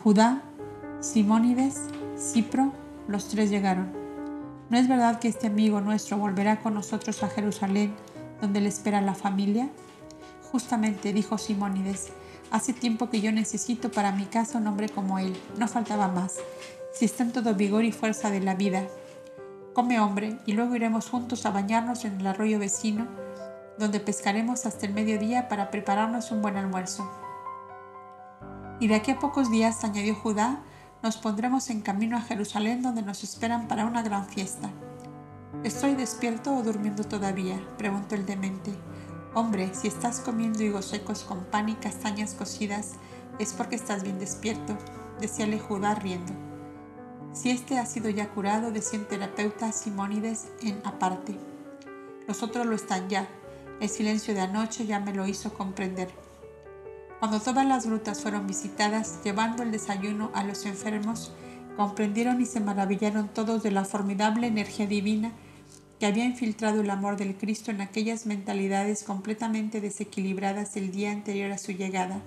Judá, Simónides, Cipro, los tres llegaron. ¿No es verdad que este amigo nuestro volverá con nosotros a Jerusalén, donde le espera la familia? Justamente, dijo Simónides, hace tiempo que yo necesito para mi casa un hombre como él. No faltaba más. Si está en todo vigor y fuerza de la vida, Come hombre, y luego iremos juntos a bañarnos en el arroyo vecino, donde pescaremos hasta el mediodía para prepararnos un buen almuerzo. Y de aquí a pocos días, añadió Judá, nos pondremos en camino a Jerusalén donde nos esperan para una gran fiesta. ¿Estoy despierto o durmiendo todavía? preguntó el demente. Hombre, si estás comiendo higos secos con pan y castañas cocidas, es porque estás bien despierto, decíale Judá riendo. Si este ha sido ya curado, decía un terapeuta Simónides en aparte. Los otros lo están ya. El silencio de anoche ya me lo hizo comprender. Cuando todas las grutas fueron visitadas, llevando el desayuno a los enfermos, comprendieron y se maravillaron todos de la formidable energía divina que había infiltrado el amor del Cristo en aquellas mentalidades completamente desequilibradas el día anterior a su llegada.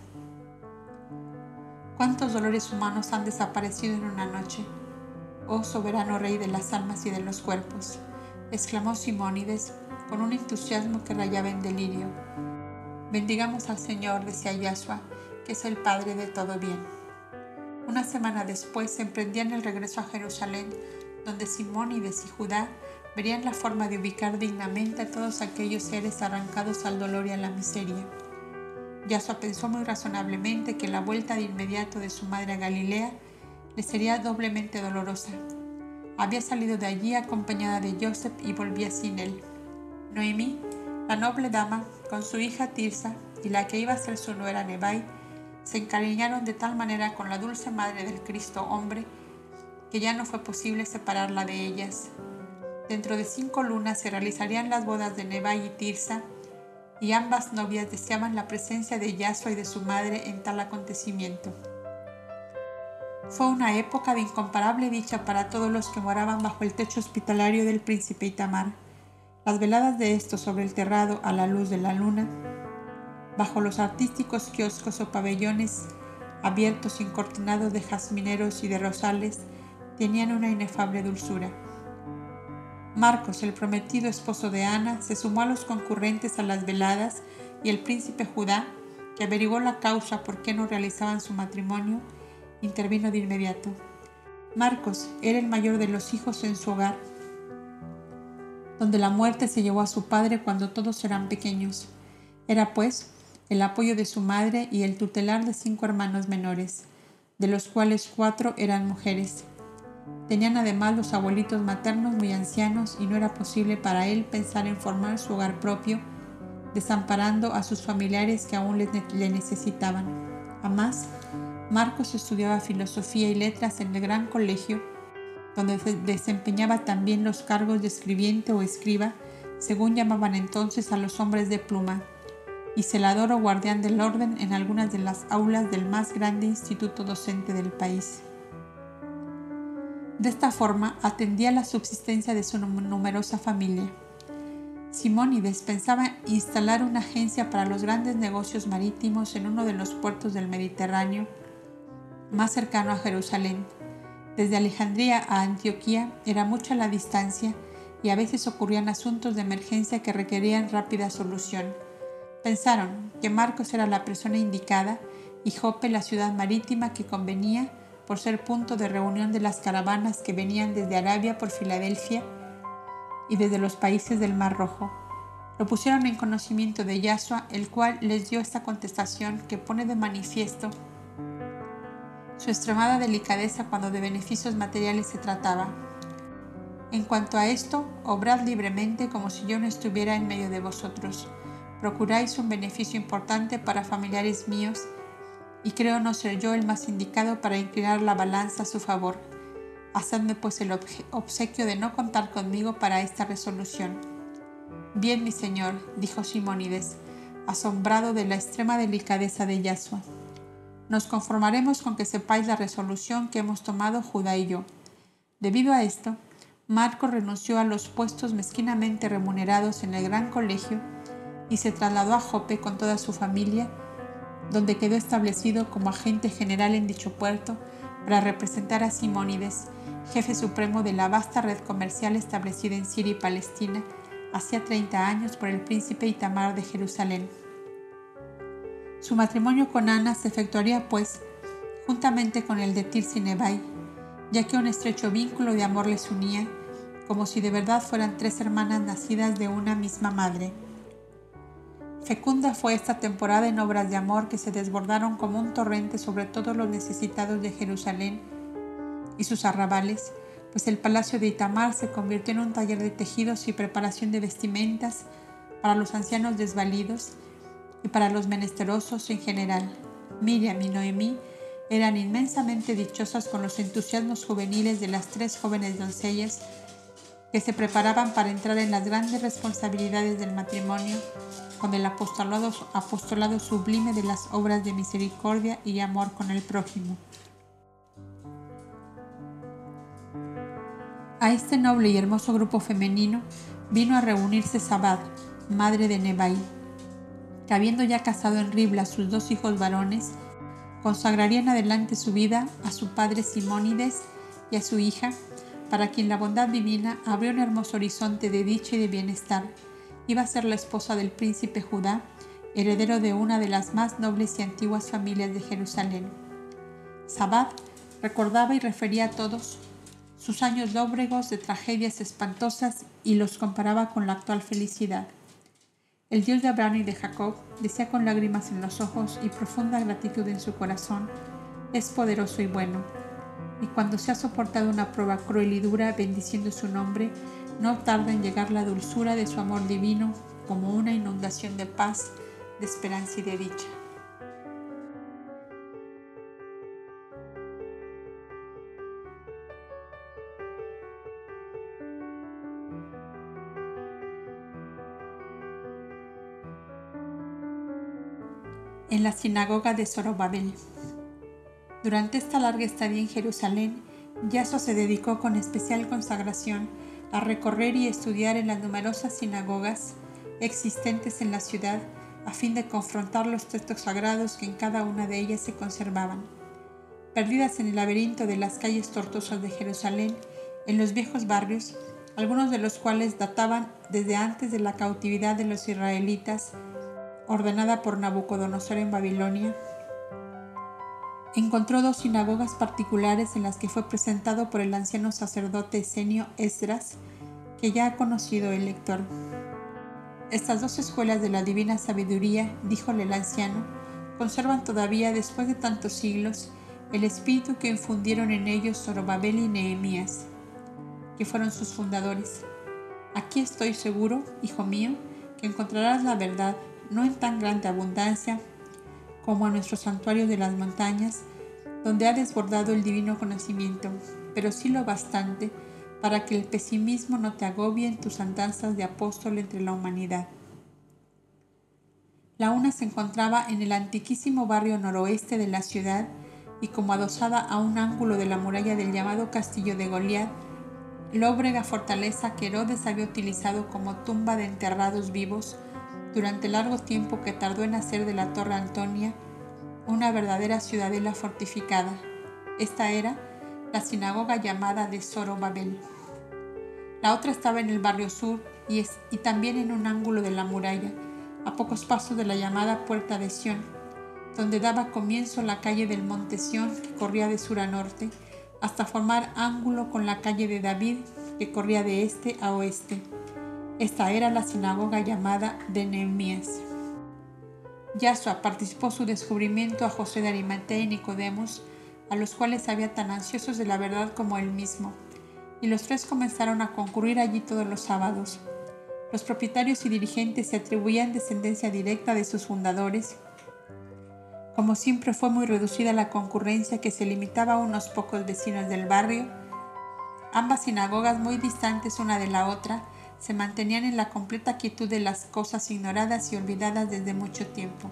¿Cuántos dolores humanos han desaparecido en una noche? oh soberano Rey de las almas y de los cuerpos, exclamó Simónides con un entusiasmo que rayaba en delirio. Bendigamos al Señor, decía Yahshua, que es el Padre de todo bien. Una semana después emprendían el regreso a Jerusalén, donde Simónides y Judá verían la forma de ubicar dignamente a todos aquellos seres arrancados al dolor y a la miseria. Yasua pensó muy razonablemente que la vuelta de inmediato de su madre a Galilea le sería doblemente dolorosa. Había salido de allí acompañada de Joseph y volvía sin él. Noemí, la noble dama, con su hija Tirsa y la que iba a ser su nuera Nebai, se encariñaron de tal manera con la dulce madre del Cristo hombre que ya no fue posible separarla de ellas. Dentro de cinco lunas se realizarían las bodas de Nebai y Tirsa, y ambas novias deseaban la presencia de Yasua y de su madre en tal acontecimiento. Fue una época de incomparable dicha para todos los que moraban bajo el techo hospitalario del príncipe Itamar. Las veladas de estos sobre el terrado a la luz de la luna, bajo los artísticos kioscos o pabellones abiertos y encortinados de jazmineros y de rosales, tenían una inefable dulzura. Marcos, el prometido esposo de Ana, se sumó a los concurrentes a las veladas y el príncipe Judá, que averiguó la causa por qué no realizaban su matrimonio, intervino de inmediato. Marcos era el mayor de los hijos en su hogar, donde la muerte se llevó a su padre cuando todos eran pequeños. Era, pues, el apoyo de su madre y el tutelar de cinco hermanos menores, de los cuales cuatro eran mujeres. Tenían además los abuelitos maternos muy ancianos y no era posible para él pensar en formar su hogar propio, desamparando a sus familiares que aún le, necesitaban. Además, Marcos estudiaba filosofía y letras en el gran colegio, donde desempeñaba también los cargos de escribiente o escriba, según llamaban entonces a los hombres de pluma, y celador o guardián del orden en algunas de las aulas del más grande instituto docente del país. De esta forma atendía la subsistencia de su numerosa familia. Simónides pensaba instalar una agencia para los grandes negocios marítimos en uno de los puertos del Mediterráneo más cercano a Jerusalén. Desde Alejandría a Antioquía era mucha la distancia y a veces ocurrían asuntos de emergencia que requerían rápida solución. Pensaron que Marcos era la persona indicada y Jope la ciudad marítima que convenía por ser punto de reunión de las caravanas que venían desde Arabia por Filadelfia y desde los países del Mar Rojo. Lo pusieron en conocimiento de Yasua, el cual les dio esta contestación que pone de manifiesto su extremada delicadeza cuando de beneficios materiales se trataba. En cuanto a esto, obrad libremente como si yo no estuviera en medio de vosotros. Procuráis un beneficio importante para familiares míos y creo no ser yo el más indicado para inclinar la balanza a su favor. Hacedme pues el obsequio de no contar conmigo para esta resolución. Bien, mi señor, dijo Simónides, asombrado de la extrema delicadeza de Yasua. Nos conformaremos con que sepáis la resolución que hemos tomado Judá y yo. Debido a esto, Marco renunció a los puestos mezquinamente remunerados en el gran colegio y se trasladó a Jope con toda su familia donde quedó establecido como agente general en dicho puerto para representar a Simónides, jefe supremo de la vasta red comercial establecida en Siria y Palestina hacía 30 años por el príncipe Itamar de Jerusalén. Su matrimonio con Ana se efectuaría, pues, juntamente con el de Tirsi Nebai, ya que un estrecho vínculo de amor les unía, como si de verdad fueran tres hermanas nacidas de una misma madre. Fecunda fue esta temporada en obras de amor que se desbordaron como un torrente sobre todos los necesitados de Jerusalén y sus arrabales, pues el palacio de Itamar se convirtió en un taller de tejidos y preparación de vestimentas para los ancianos desvalidos y para los menesterosos en general. Miriam y Noemí eran inmensamente dichosas con los entusiasmos juveniles de las tres jóvenes doncellas que se preparaban para entrar en las grandes responsabilidades del matrimonio con el apostolado, sublime de las obras de misericordia y amor con el prójimo. A este noble y hermoso grupo femenino vino a reunirse Sabad, madre de Nebai, que habiendo ya casado en Ribla sus dos hijos varones, consagrarían adelante su vida a su padre Simónides y a su hija, para quien la bondad divina abrió un hermoso horizonte de dicha y de bienestar iba a ser la esposa del príncipe Judá, heredero de una de las más nobles y antiguas familias de Jerusalén. Sabad recordaba y refería a todos sus años lóbregos de tragedias espantosas y los comparaba con la actual felicidad. El Dios de Abraham y de Jacob, decía con lágrimas en los ojos y profunda gratitud en su corazón, es poderoso y bueno. Y cuando se ha soportado una prueba cruel y dura, bendiciendo su nombre, no tarda en llegar la dulzura de su amor divino como una inundación de paz, de esperanza y de dicha. en la sinagoga de Zorobabel. Durante esta larga estadía en Jerusalén, Yaso se dedicó con especial consagración a recorrer y estudiar en las numerosas sinagogas existentes en la ciudad a fin de confrontar los textos sagrados que en cada una de ellas se conservaban. Perdidas en el laberinto de las calles tortuosas de Jerusalén, en los viejos barrios, algunos de los cuales databan desde antes de la cautividad de los israelitas ordenada por Nabucodonosor en Babilonia, encontró dos sinagogas particulares en las que fue presentado por el anciano sacerdote Esenio Esdras, que ya ha conocido el lector. Estas dos escuelas de la divina sabiduría, díjole el anciano, conservan todavía después de tantos siglos el espíritu que infundieron en ellos Zorobabel y Nehemías, que fueron sus fundadores. Aquí estoy seguro, hijo mío, que encontrarás la verdad no en tan grande abundancia como a nuestros santuarios de las montañas, donde ha desbordado el divino conocimiento, pero sí lo bastante para que el pesimismo no te agobie en tus andanzas de apóstol entre la humanidad. La una se encontraba en el antiquísimo barrio noroeste de la ciudad y como adosada a un ángulo de la muralla del llamado Castillo de Goliat, lóbrega fortaleza que Herodes había utilizado como tumba de enterrados vivos durante el largo tiempo que tardó en hacer de la Torre Antonia una verdadera ciudadela fortificada. Esta era la sinagoga llamada de Zorobabel. La otra estaba en el barrio sur y, y también en un ángulo de la muralla, a pocos pasos de la llamada Puerta de Sión, donde daba comienzo la calle del Monte Sión que corría de sur a norte, hasta formar ángulo con la calle de David que corría de este a oeste. Esta era la sinagoga llamada de Nehemías. Yahshua participó su descubrimiento a José de Arimatea y Nicodemos, a los cuales había tan ansiosos de la verdad como él mismo, y los tres comenzaron a concurrir allí todos los sábados. Los propietarios y dirigentes se atribuían descendencia directa de sus fundadores. Como siempre fue muy reducida la concurrencia que se limitaba a unos pocos vecinos del barrio, ambas sinagogas muy distantes una de la otra, se mantenían en la completa quietud de las cosas ignoradas y olvidadas desde mucho tiempo.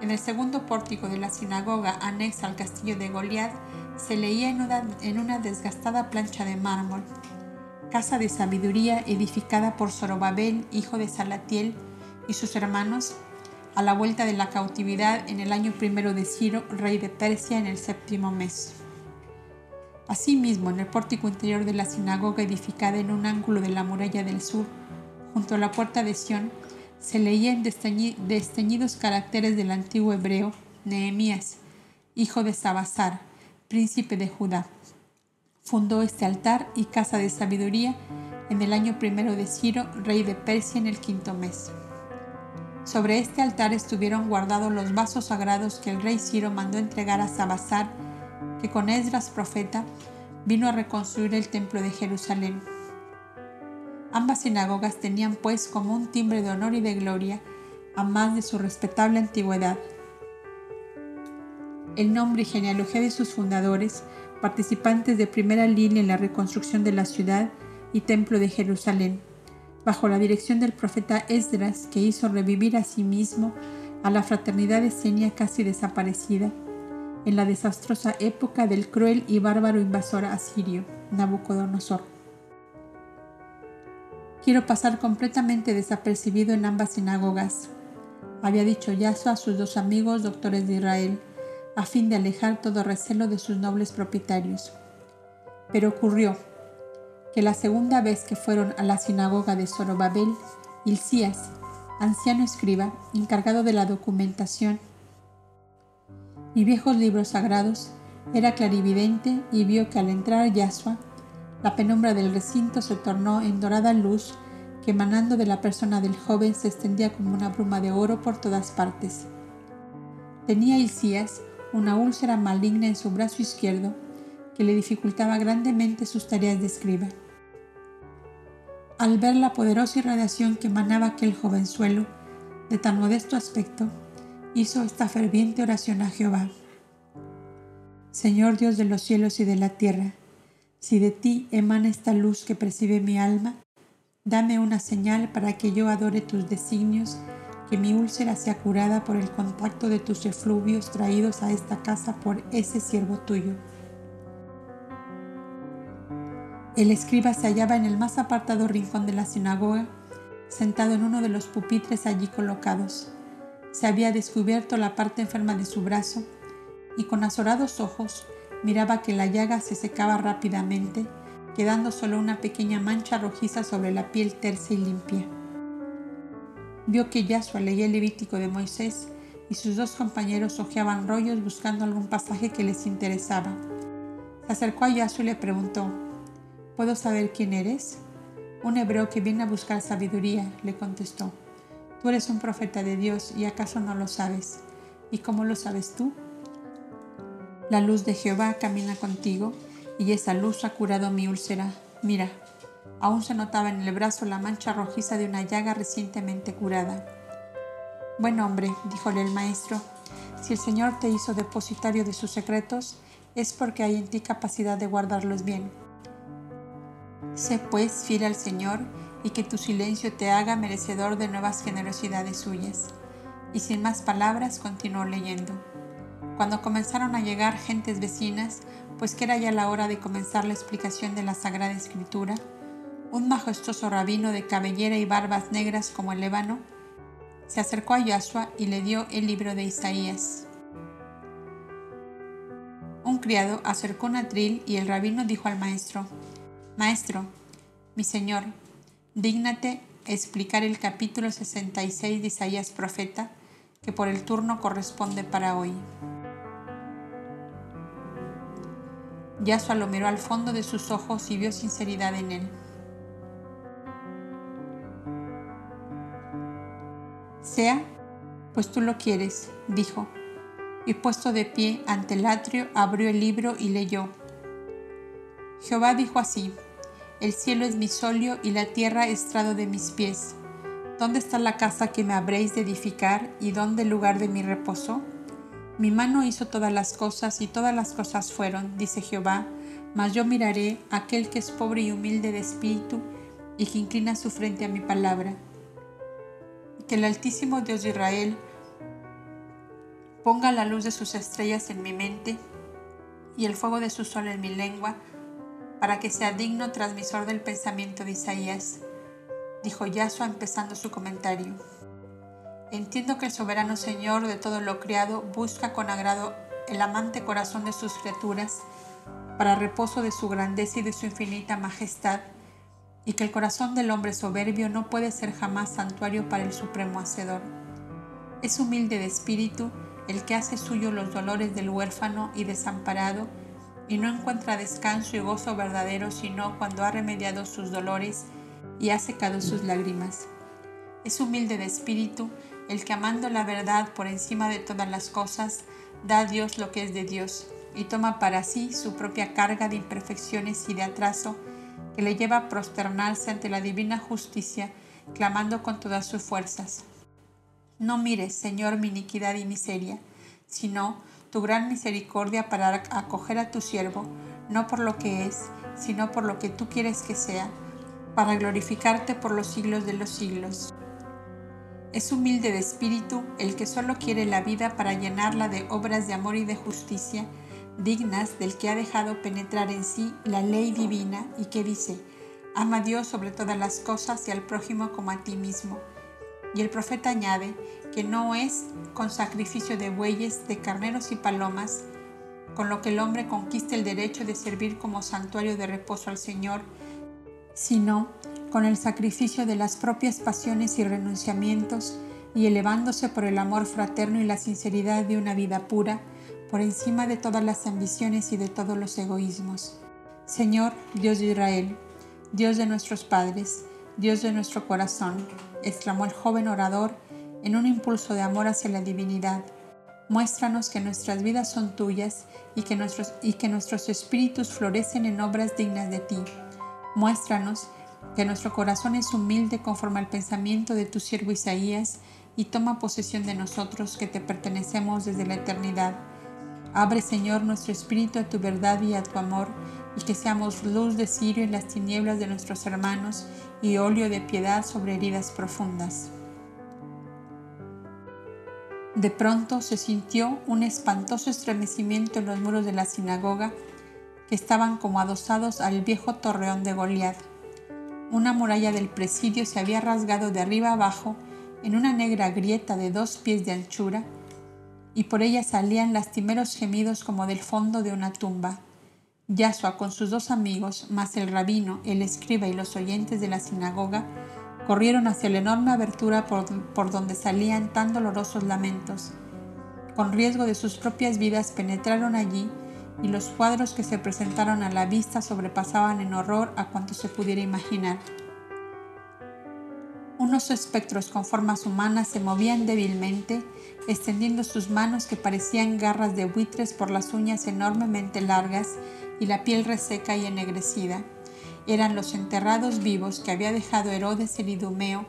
En el segundo pórtico de la sinagoga anexa al castillo de Goliat se leía en una, desgastada plancha de mármol, casa de sabiduría edificada por Zorobabel, hijo de Salatiel, y sus hermanos, a la vuelta de la cautividad en el año primero de Ciro, rey de Persia, en el séptimo mes. Asimismo, en el pórtico interior de la sinagoga edificada en un ángulo de la muralla del sur, junto a la puerta de Sión, se leían desteñidos caracteres del antiguo hebreo Nehemías, hijo de Sabasar, príncipe de Judá. Fundó este altar y casa de sabiduría en el año primero de Ciro, rey de Persia, en el quinto mes. Sobre este altar estuvieron guardados los vasos sagrados que el rey Ciro mandó entregar a Sabasar que con Esdras profeta vino a reconstruir el templo de Jerusalén. Ambas sinagogas tenían pues como un timbre de honor y de gloria, a más de su respetable antigüedad. El nombre y genealogía de sus fundadores, participantes de primera línea en la reconstrucción de la ciudad y templo de Jerusalén, bajo la dirección del profeta Esdras, que hizo revivir a sí mismo a la fraternidad esenia casi desaparecida en la desastrosa época del cruel y bárbaro invasor asirio, Nabucodonosor. Quiero pasar completamente desapercibido en ambas sinagogas, había dicho Yaso a sus dos amigos doctores de Israel, a fin de alejar todo recelo de sus nobles propietarios. Pero ocurrió que la segunda vez que fueron a la sinagoga de Zorobabel, Hilcías, anciano escriba, encargado de la documentación, y viejos libros sagrados, era clarividente y vio que al entrar Yahshua, la penumbra del recinto se tornó en dorada luz que emanando de la persona del joven se extendía como una bruma de oro por todas partes. Tenía Hilcías una úlcera maligna en su brazo izquierdo que le dificultaba grandemente sus tareas de escriba. Al ver la poderosa irradiación que emanaba aquel jovenzuelo de tan modesto aspecto, hizo esta ferviente oración a Jehová. Señor Dios de los cielos y de la tierra, si de ti emana esta luz que percibe mi alma, dame una señal para que yo adore tus designios, que mi úlcera sea curada por el contacto de tus efluvios traídos a esta casa por ese siervo tuyo. El escriba se hallaba en el más apartado rincón de la sinagoga, sentado en uno de los pupitres allí colocados. Se había descubierto la parte enferma de su brazo y con azorados ojos miraba que la llaga se secaba rápidamente, quedando solo una pequeña mancha rojiza sobre la piel tersa y limpia. Vio que Yahshua leía el Levítico de Moisés y sus dos compañeros hojeaban rollos buscando algún pasaje que les interesaba. Se acercó a Yahshua y le preguntó, ¿Puedo saber quién eres? Un hebreo que viene a buscar sabiduría, le contestó. Tú eres un profeta de Dios y acaso no lo sabes. ¿Y cómo lo sabes tú? La luz de Jehová camina contigo y esa luz ha curado mi úlcera. Mira, aún se notaba en el brazo la mancha rojiza de una llaga recientemente curada. Buen hombre, díjole el maestro, si el Señor te hizo depositario de sus secretos, es porque hay en ti capacidad de guardarlos bien. Sé pues fiel al Señor y que tu silencio te haga merecedor de nuevas generosidades suyas. Y sin más palabras continuó leyendo. Cuando comenzaron a llegar gentes vecinas, pues que era ya la hora de comenzar la explicación de la Sagrada Escritura, un majestuoso rabino de cabellera y barbas negras como el ébano, se acercó a Yahshua y le dio el libro de Isaías. Un criado acercó un atril y el rabino dijo al maestro, Maestro, mi señor, dígnate explicar el capítulo 66 de Isaías profeta, que por el turno corresponde para hoy. Yahshua lo miró al fondo de sus ojos y vio sinceridad en él. Sea, pues tú lo quieres, dijo, y puesto de pie ante el atrio, abrió el libro y leyó. Jehová dijo así, el cielo es mi solio y la tierra estrado de mis pies. ¿Dónde está la casa que me habréis de edificar y dónde el lugar de mi reposo? Mi mano hizo todas las cosas y todas las cosas fueron, dice Jehová, mas yo miraré a aquel que es pobre y humilde de espíritu y que inclina su frente a mi palabra. Que el Altísimo Dios de Israel ponga la luz de sus estrellas en mi mente y el fuego de su sol en mi lengua, para que sea digno transmisor del pensamiento de Isaías, dijo Yahshua empezando su comentario. Entiendo que el soberano Señor de todo lo criado busca con agrado el amante corazón de sus criaturas para reposo de su grandeza y de su infinita majestad, y que el corazón del hombre soberbio no puede ser jamás santuario para el supremo Hacedor. Es humilde de espíritu el que hace suyo los dolores del huérfano y desamparado, y no encuentra descanso y gozo verdadero sino cuando ha remediado sus dolores y ha secado sus lágrimas. Es humilde de espíritu el que amando la verdad por encima de todas las cosas, da a Dios lo que es de Dios y toma para sí su propia carga de imperfecciones y de atraso que le lleva a prosternarse ante la divina justicia, clamando con todas sus fuerzas. No mires, Señor, mi iniquidad y miseria, sino tu gran misericordia para acoger a tu siervo, no por lo que es, sino por lo que tú quieres que sea, para glorificarte por los siglos de los siglos. Es humilde de espíritu el que solo quiere la vida para llenarla de obras de amor y de justicia, dignas del que ha dejado penetrar en sí la ley divina y que dice, ama a Dios sobre todas las cosas y al prójimo como a ti mismo. Y el profeta añade que no es con sacrificio de bueyes, de carneros y palomas, con lo que el hombre conquista el derecho de servir como santuario de reposo al Señor, sino con el sacrificio de las propias pasiones y renunciamientos, y elevándose por el amor fraterno y la sinceridad de una vida pura, por encima de todas las ambiciones y de todos los egoísmos. Señor, Dios de Israel, Dios de nuestros padres, Dios de nuestro corazón, exclamó el joven orador en un impulso de amor hacia la divinidad. Muéstranos que nuestras vidas son tuyas y que nuestros, y que nuestros espíritus florecen en obras dignas de ti. Muéstranos que nuestro corazón es humilde conforme al pensamiento de tu siervo Isaías y toma posesión de nosotros que te pertenecemos desde la eternidad. Abre, Señor, nuestro espíritu a tu verdad y a tu amor, y que seamos luz de cirio en las tinieblas de nuestros hermanos y óleo de piedad sobre heridas profundas. De pronto se sintió un espantoso estremecimiento en los muros de la sinagoga, que estaban como adosados al viejo torreón de Goliat. Una muralla del presidio se había rasgado de arriba abajo en una negra grieta de dos pies de anchura, y por ella salían lastimeros gemidos como del fondo de una tumba. Yasua con sus dos amigos, más el rabino, el escriba y los oyentes de la sinagoga, corrieron hacia la enorme abertura por, donde salían tan dolorosos lamentos. Con riesgo de sus propias vidas penetraron allí y los cuadros que se presentaron a la vista sobrepasaban en horror a cuanto se pudiera imaginar. Unos espectros con formas humanas se movían débilmente, extendiendo sus manos que parecían garras de buitres por las uñas enormemente largas y la piel reseca y ennegrecida eran los enterrados vivos que había dejado Herodes el Idumeo,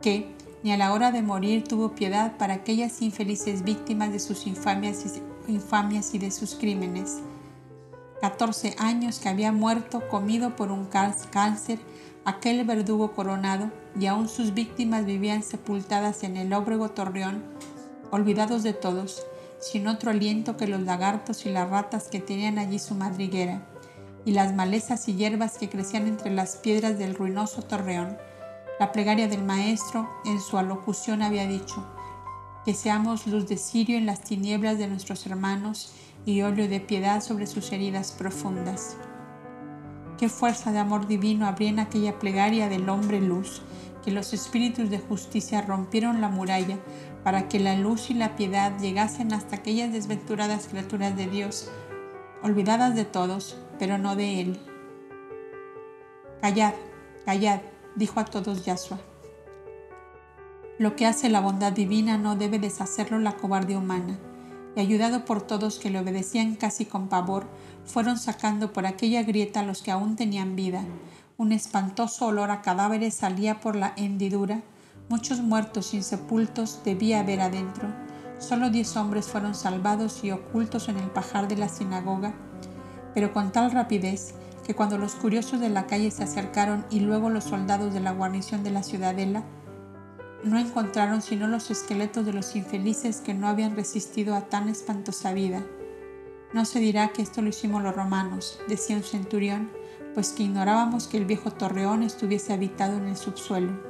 que, ni a la hora de morir, tuvo piedad para aquellas infelices víctimas de sus infamias y, infamias y de sus crímenes. Catorce años que había muerto comido por un cáncer, aquel verdugo coronado, y aún sus víctimas vivían sepultadas en el óbrego torreón, olvidados de todos, sin otro aliento que los lagartos y las ratas que tenían allí su madriguera y las malezas y hierbas que crecían entre las piedras del ruinoso torreón. La plegaria del Maestro en su alocución había dicho, que seamos luz de cirio en las tinieblas de nuestros hermanos y óleo de piedad sobre sus heridas profundas. Qué fuerza de amor divino habría en aquella plegaria del hombre luz, que los espíritus de justicia rompieron la muralla para que la luz y la piedad llegasen hasta aquellas desventuradas criaturas de Dios, olvidadas de todos, pero no de él. Callad, callad, dijo a todos Yahshua. Lo que hace la bondad divina no debe deshacerlo la cobardía humana. Y ayudado por todos que le obedecían casi con pavor, fueron sacando por aquella grieta a los que aún tenían vida. Un espantoso olor a cadáveres salía por la hendidura. Muchos muertos insepultos debía haber adentro. Solo diez hombres fueron salvados y ocultos en el pajar de la sinagoga pero con tal rapidez que cuando los curiosos de la calle se acercaron y luego los soldados de la guarnición de la ciudadela, no encontraron sino los esqueletos de los infelices que no habían resistido a tan espantosa vida. No se dirá que esto lo hicimos los romanos, decía un centurión, pues que ignorábamos que el viejo torreón estuviese habitado en el subsuelo.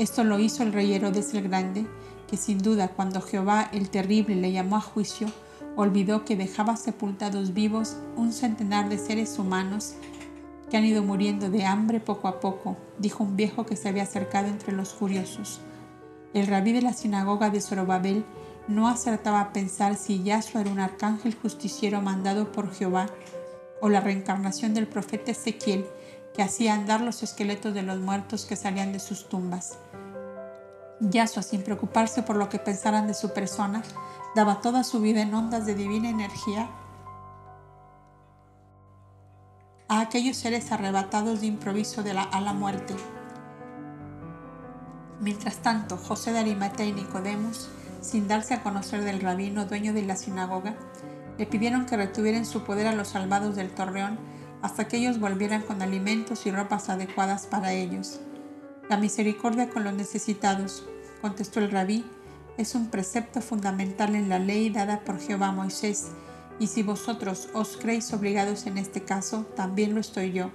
Esto lo hizo el rey Herodes el Grande, que sin duda cuando Jehová el Terrible le llamó a juicio, olvidó que dejaba sepultados vivos un centenar de seres humanos que han ido muriendo de hambre poco a poco, dijo un viejo que se había acercado entre los furiosos. El rabí de la sinagoga de Zorobabel no acertaba a pensar si Yahshua era un arcángel justiciero mandado por Jehová o la reencarnación del profeta Ezequiel que hacía andar los esqueletos de los muertos que salían de sus tumbas. Yahshua, sin preocuparse por lo que pensaran de su persona, daba toda su vida en ondas de divina energía a aquellos seres arrebatados de improviso de la, a la muerte. Mientras tanto, José de Arimatea y Nicodemus, sin darse a conocer del rabino dueño de la sinagoga, le pidieron que retuviera en su poder a los salvados del torreón hasta que ellos volvieran con alimentos y ropas adecuadas para ellos. La misericordia con los necesitados, contestó el rabí, es un precepto fundamental en la ley dada por Jehová a Moisés, y si vosotros os creéis obligados en este caso, también lo estoy yo.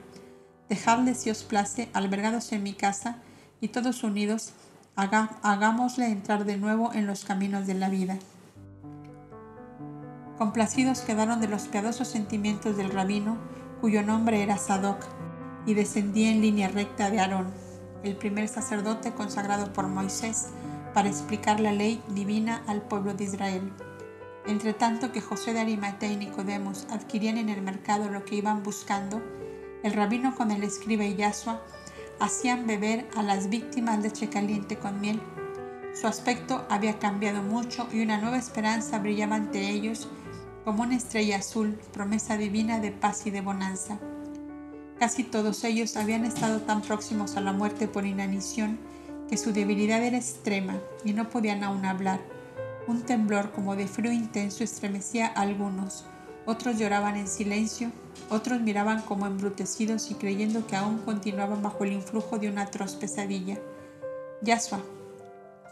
Dejadle si os place, albergados en mi casa, y todos unidos, hagámosle entrar de nuevo en los caminos de la vida. Complacidos quedaron de los piadosos sentimientos del rabino, cuyo nombre era Sadoc, y descendía en línea recta de Aarón, el primer sacerdote consagrado por Moisés, para explicar la ley divina al pueblo de Israel. Entre tanto que José de Arimatea y Nicodemus adquirían en el mercado lo que iban buscando, el rabino con el escriba y Yahshua hacían beber a las víctimas leche caliente con miel. Su aspecto había cambiado mucho y una nueva esperanza brillaba ante ellos como una estrella azul, promesa divina de paz y de bonanza. Casi todos ellos habían estado tan próximos a la muerte por inanición que su debilidad era extrema y no podían aún hablar. Un temblor como de frío intenso estremecía a algunos, otros lloraban en silencio, otros miraban como embrutecidos y creyendo que aún continuaban bajo el influjo de una atroz pesadilla. Yasua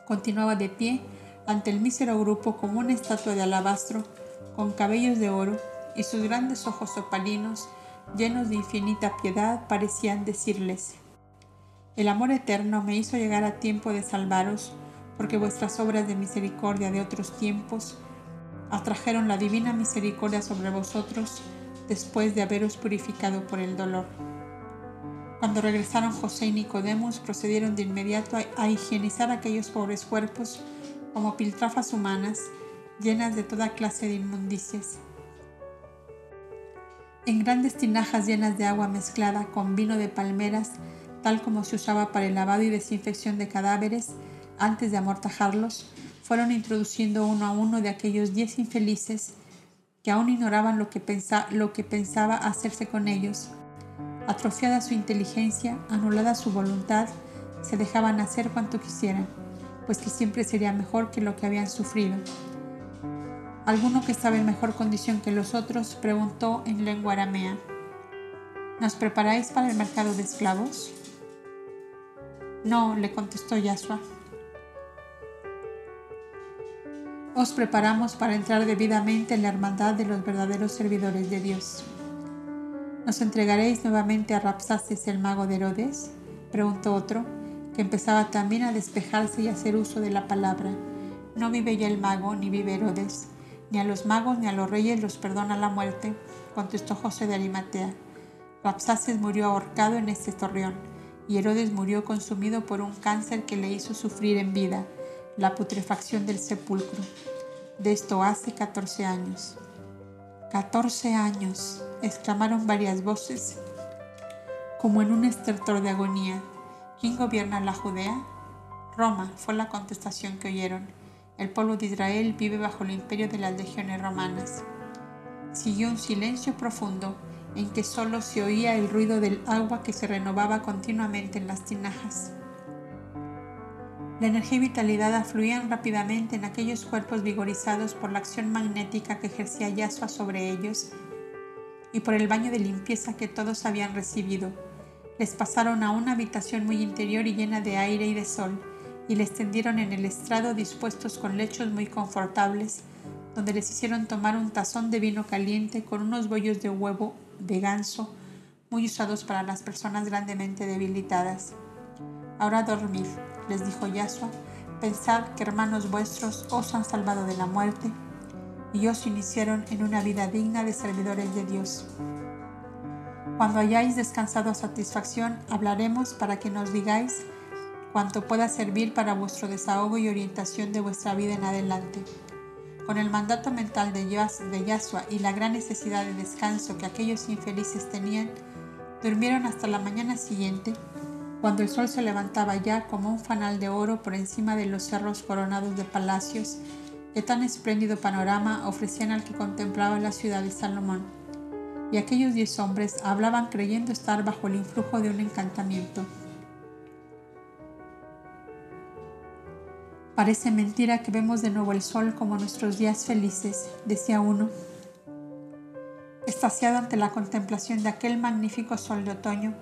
continuaba de pie ante el mísero grupo como una estatua de alabastro, con cabellos de oro, y sus grandes ojos opalinos, llenos de infinita piedad, parecían decirles, El amor eterno me hizo llegar a tiempo de salvaros, porque vuestras obras de misericordia de otros tiempos atrajeron la divina misericordia sobre vosotros después de haberos purificado por el dolor. Cuando regresaron José y Nicodemus, procedieron de inmediato a, higienizar aquellos pobres cuerpos como piltrafas humanas llenas de toda clase de inmundicias. En grandes tinajas llenas de agua mezclada con vino de palmeras, tal como se usaba para el lavado y desinfección de cadáveres antes de amortajarlos, fueron introduciendo uno a uno de aquellos diez infelices que aún ignoraban lo que, lo que pensaba hacerse con ellos. Atrofiada su inteligencia, anulada su voluntad, se dejaban hacer cuanto quisieran, pues que siempre sería mejor que lo que habían sufrido. Alguno que estaba en mejor condición que los otros preguntó en lengua aramea, ¿Nos preparáis para el mercado de esclavos? No, le contestó Yasua. os preparamos para entrar debidamente en la hermandad de los verdaderos servidores de Dios. ¿Nos entregaréis nuevamente a Rapsaces el mago de Herodes? preguntó otro, que empezaba también a despejarse y a hacer uso de la palabra. No vive ya el mago, ni vive Herodes, ni a los magos ni a los reyes los perdona la muerte, contestó José de Arimatea. Rapsaces murió ahorcado en este torreón, y Herodes murió consumido por un cáncer que le hizo sufrir en vida la putrefacción del sepulcro. De esto hace 14 años. 14 años, exclamaron varias voces, como en un estertor de agonía. ¿Quién gobierna la Judea? Roma, fue la contestación que oyeron. El pueblo de Israel vive bajo el imperio de las legiones romanas. Siguió un silencio profundo en que solo se oía el ruido del agua que se renovaba continuamente en las tinajas. La energía y vitalidad afluían rápidamente en aquellos cuerpos vigorizados por la acción magnética que ejercía Yasua sobre ellos y por el baño de limpieza que todos habían recibido. Les pasaron a una habitación muy interior y llena de aire y de sol, y les tendieron en el estrado dispuestos con lechos muy confortables, donde les hicieron tomar un tazón de vino caliente con unos bollos de huevo de ganso, muy usados para las personas grandemente debilitadas. Ahora dormid, les dijo Yasua, pensad que hermanos vuestros os han salvado de la muerte y os iniciaron en una vida digna de servidores de Dios. Cuando hayáis descansado a satisfacción, hablaremos para que nos digáis cuanto pueda servir para vuestro desahogo y orientación de vuestra vida en adelante. Con el mandato mental de Yasua y la gran necesidad de descanso que aquellos infelices tenían, durmieron hasta la mañana siguiente cuando el sol se levantaba ya como un fanal de oro por encima de los cerros coronados de palacios que tan espléndido panorama ofrecían al que contemplaba la ciudad de Salomón. Y aquellos diez hombres hablaban creyendo estar bajo el influjo de un encantamiento. Parece mentira que vemos de nuevo el sol como nuestros días felices, decía uno. Estasiado ante la contemplación de aquel magnífico sol de otoño,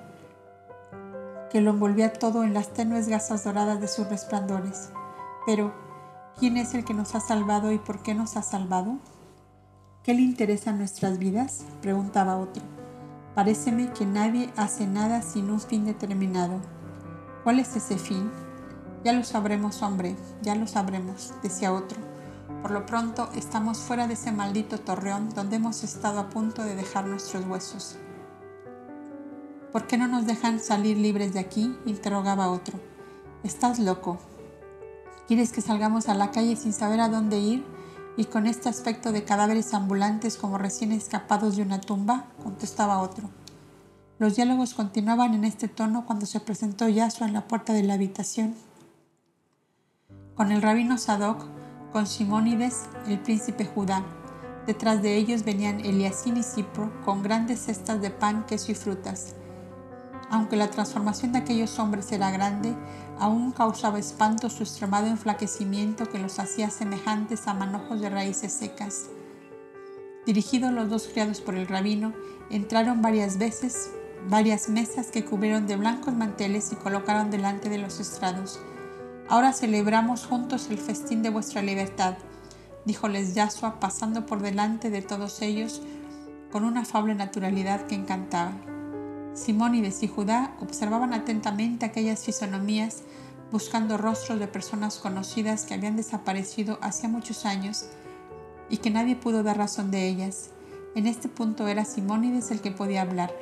que lo envolvía todo en las tenues gasas doradas de sus resplandores. Pero, ¿quién es el que nos ha salvado y por qué nos ha salvado? ¿Qué le interesa nuestras vidas? preguntaba otro. Paréceme que nadie hace nada sin un fin determinado. ¿Cuál es ese fin? Ya lo sabremos, hombre, ya lo sabremos, decía otro. Por lo pronto estamos fuera de ese maldito torreón donde hemos estado a punto de dejar nuestros huesos. ¿Por qué no nos dejan salir libres de aquí? interrogaba otro. Estás loco. ¿Quieres que salgamos a la calle sin saber a dónde ir y con este aspecto de cadáveres ambulantes como recién escapados de una tumba? contestaba otro. Los diálogos continuaban en este tono cuando se presentó Yasua en la puerta de la habitación. Con el rabino Sadoc, con Simónides, el príncipe Judá. Detrás de ellos venían Eliasín y Cipro con grandes cestas de pan, queso y frutas. Aunque la transformación de aquellos hombres era grande, aún causaba espanto su extremado enflaquecimiento que los hacía semejantes a manojos de raíces secas. Dirigidos los dos criados por el rabino, entraron varias veces, varias mesas que cubrieron de blancos manteles y colocaron delante de los estrados. Ahora celebramos juntos el festín de vuestra libertad, díjoles Yasua pasando por delante de todos ellos con una afable naturalidad que encantaba. Simónides y Judá observaban atentamente aquellas fisonomías, buscando rostros de personas conocidas que habían desaparecido hacía muchos años y que nadie pudo dar razón de ellas. En este punto era Simónides el que podía hablar.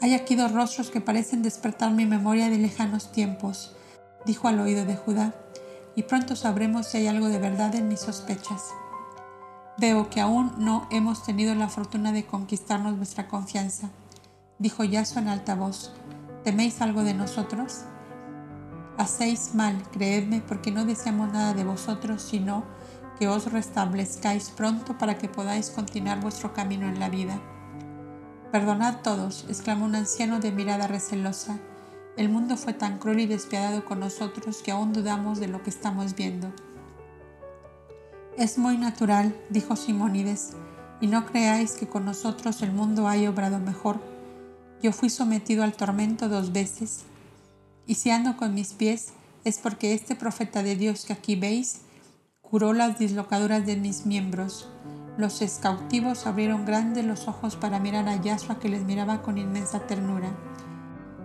Hay aquí dos rostros que parecen despertar mi memoria de lejanos tiempos, dijo al oído de Judá, y pronto sabremos si hay algo de verdad en mis sospechas. Veo que aún no hemos tenido la fortuna de conquistarnos vuestra confianza, dijo Yaso en alta voz. ¿Teméis algo de nosotros? Hacéis mal, creedme, porque no deseamos nada de vosotros, sino que os restablezcáis pronto para que podáis continuar vuestro camino en la vida. Perdonad todos, exclamó un anciano de mirada recelosa. El mundo fue tan cruel y despiadado con nosotros que aún dudamos de lo que estamos viendo. Es muy natural, dijo Simónides, y no creáis que con nosotros el mundo haya obrado mejor. Yo fui sometido al tormento dos veces, y si ando con mis pies es porque este profeta de Dios que aquí veis curó las dislocaduras de mis miembros. Los escautivos abrieron grandes los ojos para mirar a Yasua que les miraba con inmensa ternura.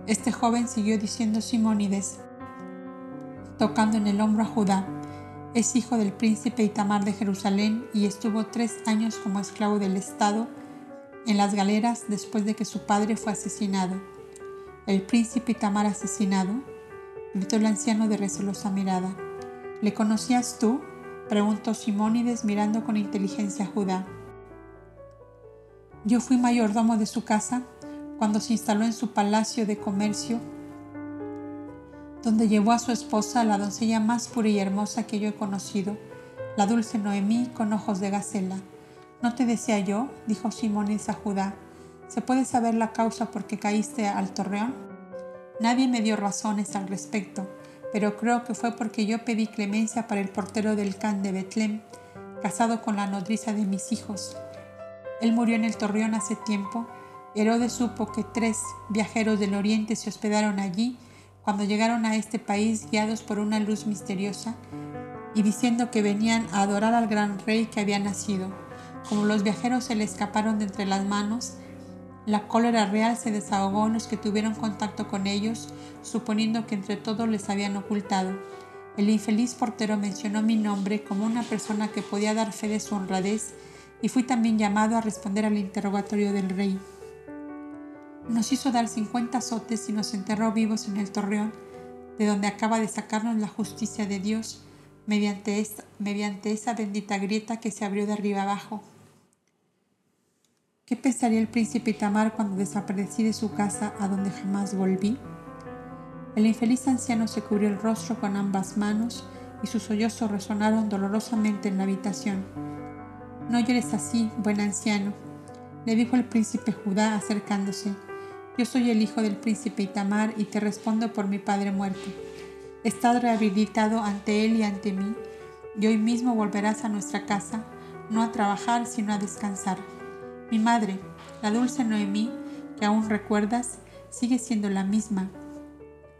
Este joven siguió diciendo Simónides, tocando en el hombro a Judá, es hijo del príncipe Itamar de Jerusalén y estuvo tres años como esclavo del Estado en las galeras después de que su padre fue asesinado. El príncipe Itamar asesinado, gritó el anciano de recelosa mirada. ¿Le conocías tú? preguntó Simónides mirando con inteligencia a Judá. Yo fui mayordomo de su casa cuando se instaló en su palacio de comercio, donde llevó a su esposa, la doncella más pura y hermosa que yo he conocido, la dulce Noemí con ojos de gacela. ¿No te decía yo? dijo Simónides a Judá. ¿Se puede saber la causa por qué caíste al torreón? Nadie me dio razones al respecto pero creo que fue porque yo pedí clemencia para el portero del Can de Betlem, casado con la nodriza de mis hijos. Él murió en el torreón hace tiempo. Herodes supo que tres viajeros del oriente se hospedaron allí cuando llegaron a este país guiados por una luz misteriosa y diciendo que venían a adorar al gran rey que había nacido. Como los viajeros se le escaparon de entre las manos, la cólera real se desahogó en los que tuvieron contacto con ellos, suponiendo que entre todos les habían ocultado. El infeliz portero mencionó mi nombre como una persona que podía dar fe de su honradez y fui también llamado a responder al interrogatorio del rey. Nos hizo dar cincuenta azotes y nos enterró vivos en el torreón, de donde acaba de sacarnos la justicia de Dios mediante, mediante esa bendita grieta que se abrió de arriba abajo. ¿Qué pensaría el príncipe Itamar cuando desaparecí de su casa a donde jamás volví? El infeliz anciano se cubrió el rostro con ambas manos y sus sollozos resonaron dolorosamente en la habitación. No llores así, buen anciano, le dijo el príncipe Judá acercándose. Yo soy el hijo del príncipe Itamar y te respondo por mi padre muerto. Estás rehabilitado ante él y ante mí, y hoy mismo volverás a nuestra casa, no a trabajar, sino a descansar. Mi madre, la dulce Noemí, que aún recuerdas, sigue siendo la misma,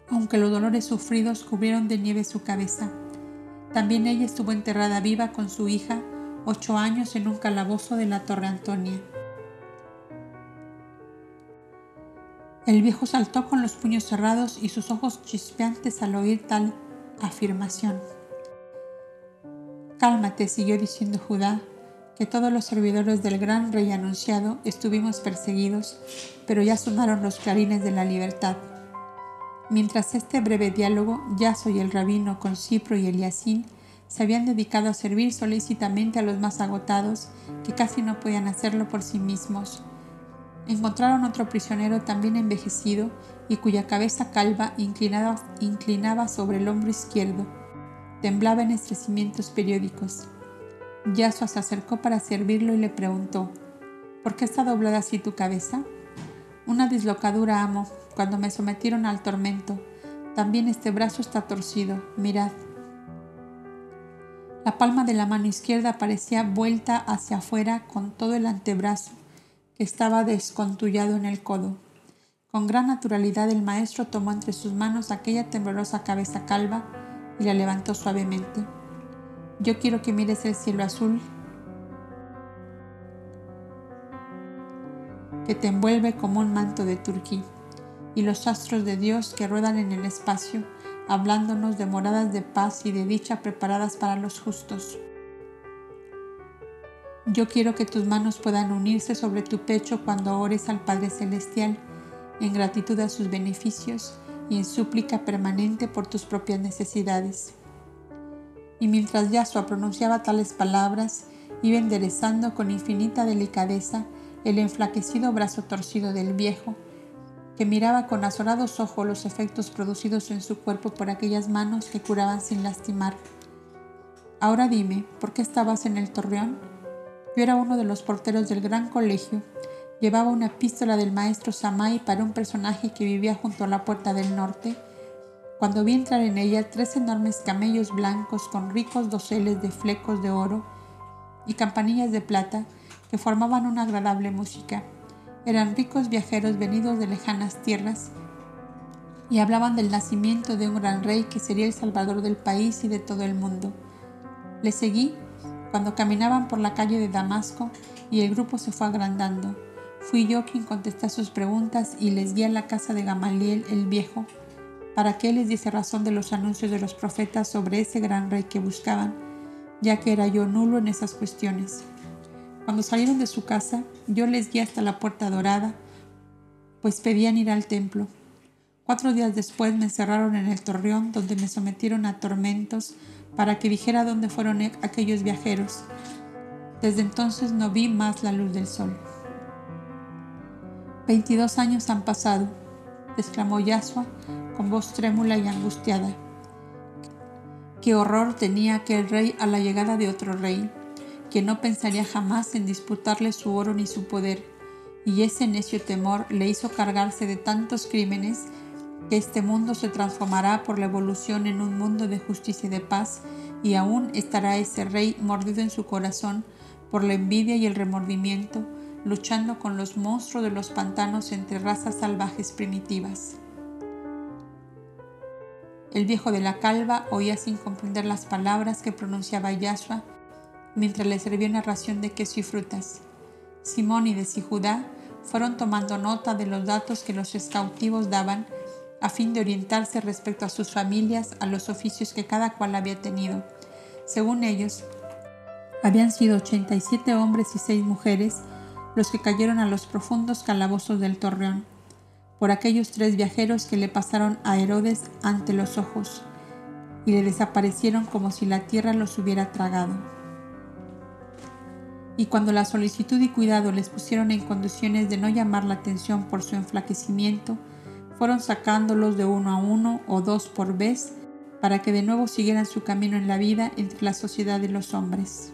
aunque los dolores sufridos cubrieron de nieve su cabeza. También ella estuvo enterrada viva con su hija ocho años en un calabozo de la Torre Antonia. El viejo saltó con los puños cerrados y sus ojos chispeantes al oír tal afirmación. Cálmate, siguió diciendo Judá, que todos los servidores del gran rey anunciado estuvimos perseguidos, pero ya sonaron los clarines de la libertad. Mientras este breve diálogo, Yaso y el rabino con Cipro y Eliasín se habían dedicado a servir solícitamente a los más agotados que casi no podían hacerlo por sí mismos. Encontraron otro prisionero también envejecido y cuya cabeza calva inclinaba, inclinaba sobre el hombro izquierdo. Temblaba en estremecimientos periódicos. Yasua se acercó para servirlo y le preguntó, ¿por qué está doblada así tu cabeza? Una dislocadura, amo, cuando me sometieron al tormento. También este brazo está torcido, mirad. La palma de la mano izquierda parecía vuelta hacia afuera con todo el antebrazo, estaba descontullado en el codo. Con gran naturalidad el maestro tomó entre sus manos aquella temblorosa cabeza calva y la levantó suavemente. Yo quiero que mires el cielo azul que te envuelve como un manto de turquí y los astros de Dios que ruedan en el espacio hablándonos de moradas de paz y de dicha preparadas para los justos. Yo quiero que tus manos puedan unirse sobre tu pecho cuando ores al Padre Celestial, en gratitud a sus beneficios y en súplica permanente por tus propias necesidades. Y mientras Yahshua pronunciaba tales palabras, iba enderezando con infinita delicadeza el enflaquecido brazo torcido del viejo, que miraba con azorados ojos los efectos producidos en su cuerpo por aquellas manos que curaban sin lastimar. Ahora dime, ¿por qué estabas en el torreón? Yo era uno de los porteros del gran colegio. Llevaba una epístola del maestro Samai para un personaje que vivía junto a la puerta del norte. Cuando vi entrar en ella tres enormes camellos blancos con ricos doseles de flecos de oro y campanillas de plata que formaban una agradable música. Eran ricos viajeros venidos de lejanas tierras y hablaban del nacimiento de un gran rey que sería el salvador del país y de todo el mundo. Les seguí cuando caminaban por la calle de Damasco y el grupo se fue agrandando. Fui yo quien contesté sus preguntas y les guié a la casa de Gamaliel el viejo para que les diese razón de los anuncios de los profetas sobre ese gran rey que buscaban, ya que era yo nulo en esas cuestiones. Cuando salieron de su casa, yo les guié hasta la puerta dorada, pues pedían ir al templo. Cuatro días después me encerraron en el torreón donde me sometieron a tormentos para que dijera dónde fueron e-, aquellos viajeros. Desde entonces no vi más la luz del sol. Veintidós años han pasado, exclamó Yasua con voz trémula y angustiada. Qué horror tenía aquel rey a la llegada de otro rey que no pensaría jamás en disputarle su oro ni su poder, y ese necio temor le hizo cargarse de tantos crímenes que este mundo se transformará por la evolución en un mundo de justicia y de paz, y aún estará ese rey mordido en su corazón por la envidia y el remordimiento, luchando con los monstruos de los pantanos entre razas salvajes primitivas. El viejo de la calva oía sin comprender las palabras que pronunciaba Yahshua mientras le servía una ración de queso y frutas. Simónides y Judá fueron tomando nota de los datos que los cautivos daban a fin de orientarse respecto a sus familias, a los oficios que cada cual había tenido. Según ellos, habían sido 87 hombres y 6 mujeres los que cayeron a los profundos calabozos del torreón, por aquellos tres viajeros que le pasaron a Herodes ante los ojos y le desaparecieron como si la tierra los hubiera tragado y cuando la solicitud y cuidado les pusieron en condiciones de no llamar la atención por su enflaquecimiento, fueron sacándolos de uno a uno o dos por vez para que de nuevo siguieran su camino en la vida entre la sociedad de los hombres.